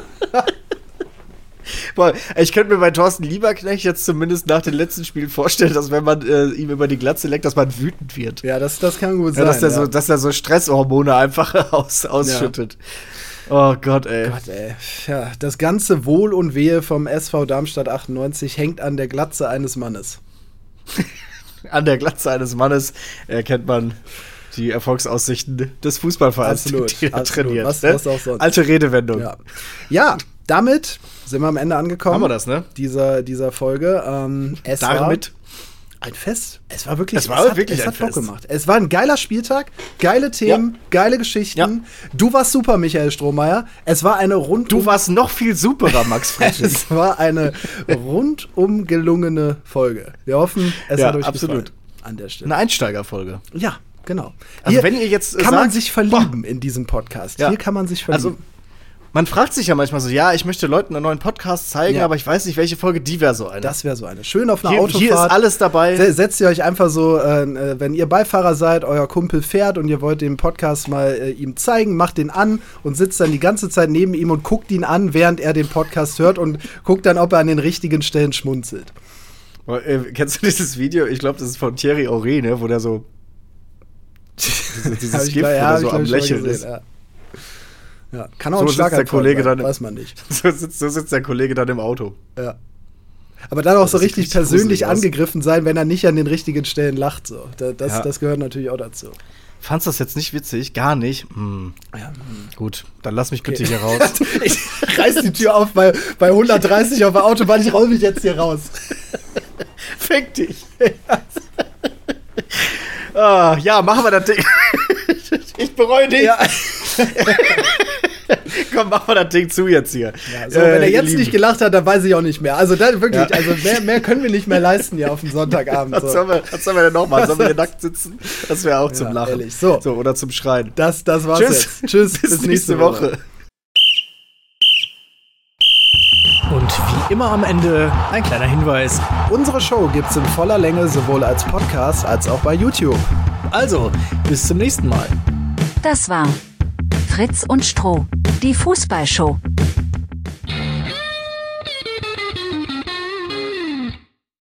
Speaker 2: Boah, ich könnte mir bei Thorsten Lieberknecht jetzt zumindest nach den letzten Spielen vorstellen, dass wenn man äh, ihm über die Glatze leckt, dass man wütend wird.
Speaker 1: Ja, das, das kann gut
Speaker 2: Ja,
Speaker 1: sein.
Speaker 2: dass, er
Speaker 1: ja.
Speaker 2: so, dass er so Stresshormone einfach aus, ausschüttet. Oh Gott, ey.
Speaker 1: Gott, ey. Ja, das ganze Wohl und Wehe vom SV Darmstadt 98 hängt an der Glatze eines Mannes.
Speaker 2: An der Glatze eines Mannes erkennt man die Erfolgsaussichten des Fußballvereins,
Speaker 1: Absolut,
Speaker 2: er
Speaker 1: absolut.
Speaker 2: trainiert.
Speaker 1: Was-
Speaker 2: ne?
Speaker 1: was auch sonst.
Speaker 2: Alte Redewendung.
Speaker 1: Ja. ja, damit sind wir am Ende angekommen.
Speaker 2: Haben wir das, ne?
Speaker 1: Dieser, dieser Folge. Ähm, es
Speaker 2: Damit
Speaker 1: ein Fest. Es war wirklich,
Speaker 2: Es war
Speaker 1: hat,
Speaker 2: wirklich
Speaker 1: es
Speaker 2: ein
Speaker 1: hat Bock
Speaker 2: Fest.
Speaker 1: gemacht. Es war ein geiler Spieltag, geile Themen, geile Geschichten.
Speaker 2: Ja.
Speaker 1: Du warst super, Michael Strohmeier. Es war eine rundum
Speaker 2: Du warst noch viel superer, Max Friedrich.
Speaker 1: Es war eine rundum gelungene Folge. Wir hoffen, es
Speaker 2: Ja,
Speaker 1: hat euch
Speaker 2: absolut.
Speaker 1: gefallen. An der Stelle.
Speaker 2: Eine Einsteigerfolge.
Speaker 1: Ja, genau.
Speaker 2: Also wenn ihr jetzt,
Speaker 1: kann man
Speaker 2: sagt,
Speaker 1: sich verlieben in diesem Podcast.
Speaker 2: Ja.
Speaker 1: Hier kann man sich verlieben.
Speaker 2: Also, man fragt sich ja manchmal so, ja, ich möchte Leuten einen neuen Podcast zeigen,
Speaker 1: Ja.
Speaker 2: aber ich weiß nicht, welche Folge die wäre so eine.
Speaker 1: das wäre so eine. Schön auf einer
Speaker 2: hier,
Speaker 1: Autofahrt.
Speaker 2: hier ist alles dabei.
Speaker 1: Se- Setzt ihr euch einfach so, äh, äh, wenn ihr Beifahrer seid, euer Kumpel fährt und ihr wollt den Podcast mal äh, ihm zeigen, macht den an und sitzt dann die ganze Zeit neben ihm und guckt ihn an, während er den Podcast hört und guckt dann, ob er an den richtigen Stellen schmunzelt.
Speaker 2: Boah, äh, kennst du dieses Video? Ich glaube, das ist von Thierry Auré, ne? wo der so dieses, dieses Gift,
Speaker 1: gleich-
Speaker 2: wo
Speaker 1: ja,
Speaker 2: der
Speaker 1: hab
Speaker 2: so am Lächeln
Speaker 1: gesehen,
Speaker 2: ist.
Speaker 1: Ja. Ja, kann auch
Speaker 2: So
Speaker 1: ein
Speaker 2: sitzt der
Speaker 1: Schlaganfall
Speaker 2: Kollege
Speaker 1: sein,
Speaker 2: dann-
Speaker 1: weiß man nicht.
Speaker 2: So sitzt, so sitzt der Kollege dann im Auto.
Speaker 1: Ja. Aber dann auch so
Speaker 2: sieht
Speaker 1: richtig persönlich angegriffen sein, wenn er nicht an den richtigen Stellen lacht. So. Da, das,
Speaker 2: Ja.
Speaker 1: das gehört natürlich auch dazu.
Speaker 2: Fandst du das jetzt nicht witzig? Gar nicht? Hm.
Speaker 1: Ja.
Speaker 2: Gut, dann lass mich bitte hier raus.
Speaker 1: Ich reiß die Tür auf bei, bei 130 auf der Autobahn, ich roll mich jetzt hier raus.
Speaker 2: Fick dich. ah, ja, machen wir das Ding. ich bereue dich.
Speaker 1: Ja.
Speaker 2: Komm, machen wir das Ding zu jetzt hier.
Speaker 1: So,
Speaker 2: Äh,
Speaker 1: wenn er
Speaker 2: ihr
Speaker 1: jetzt nicht gelacht hat, dann weiß ich auch nicht mehr. Also dann wirklich,
Speaker 2: Ja.
Speaker 1: also mehr, mehr können wir nicht mehr leisten hier auf dem Sonntagabend.
Speaker 2: Was
Speaker 1: So.
Speaker 2: sollen wir, was sollen wir denn noch machen? Sollen wir hier nackt sitzen? Das wäre auch zum
Speaker 1: Ja,
Speaker 2: Lachen.
Speaker 1: ehrlich. So.
Speaker 2: so. Oder zum Schreien.
Speaker 1: Das, das war's
Speaker 2: Tschüss.
Speaker 1: jetzt. Tschüss,
Speaker 2: Bis, nächste Woche.
Speaker 3: Und wie
Speaker 2: immer am Ende ein kleiner Hinweis.
Speaker 1: Unsere Show gibt's in voller Länge sowohl als Podcast als auch bei YouTube.
Speaker 2: Also, bis zum nächsten Mal.
Speaker 4: Das war Fritz und Stroh, die Fußballshow.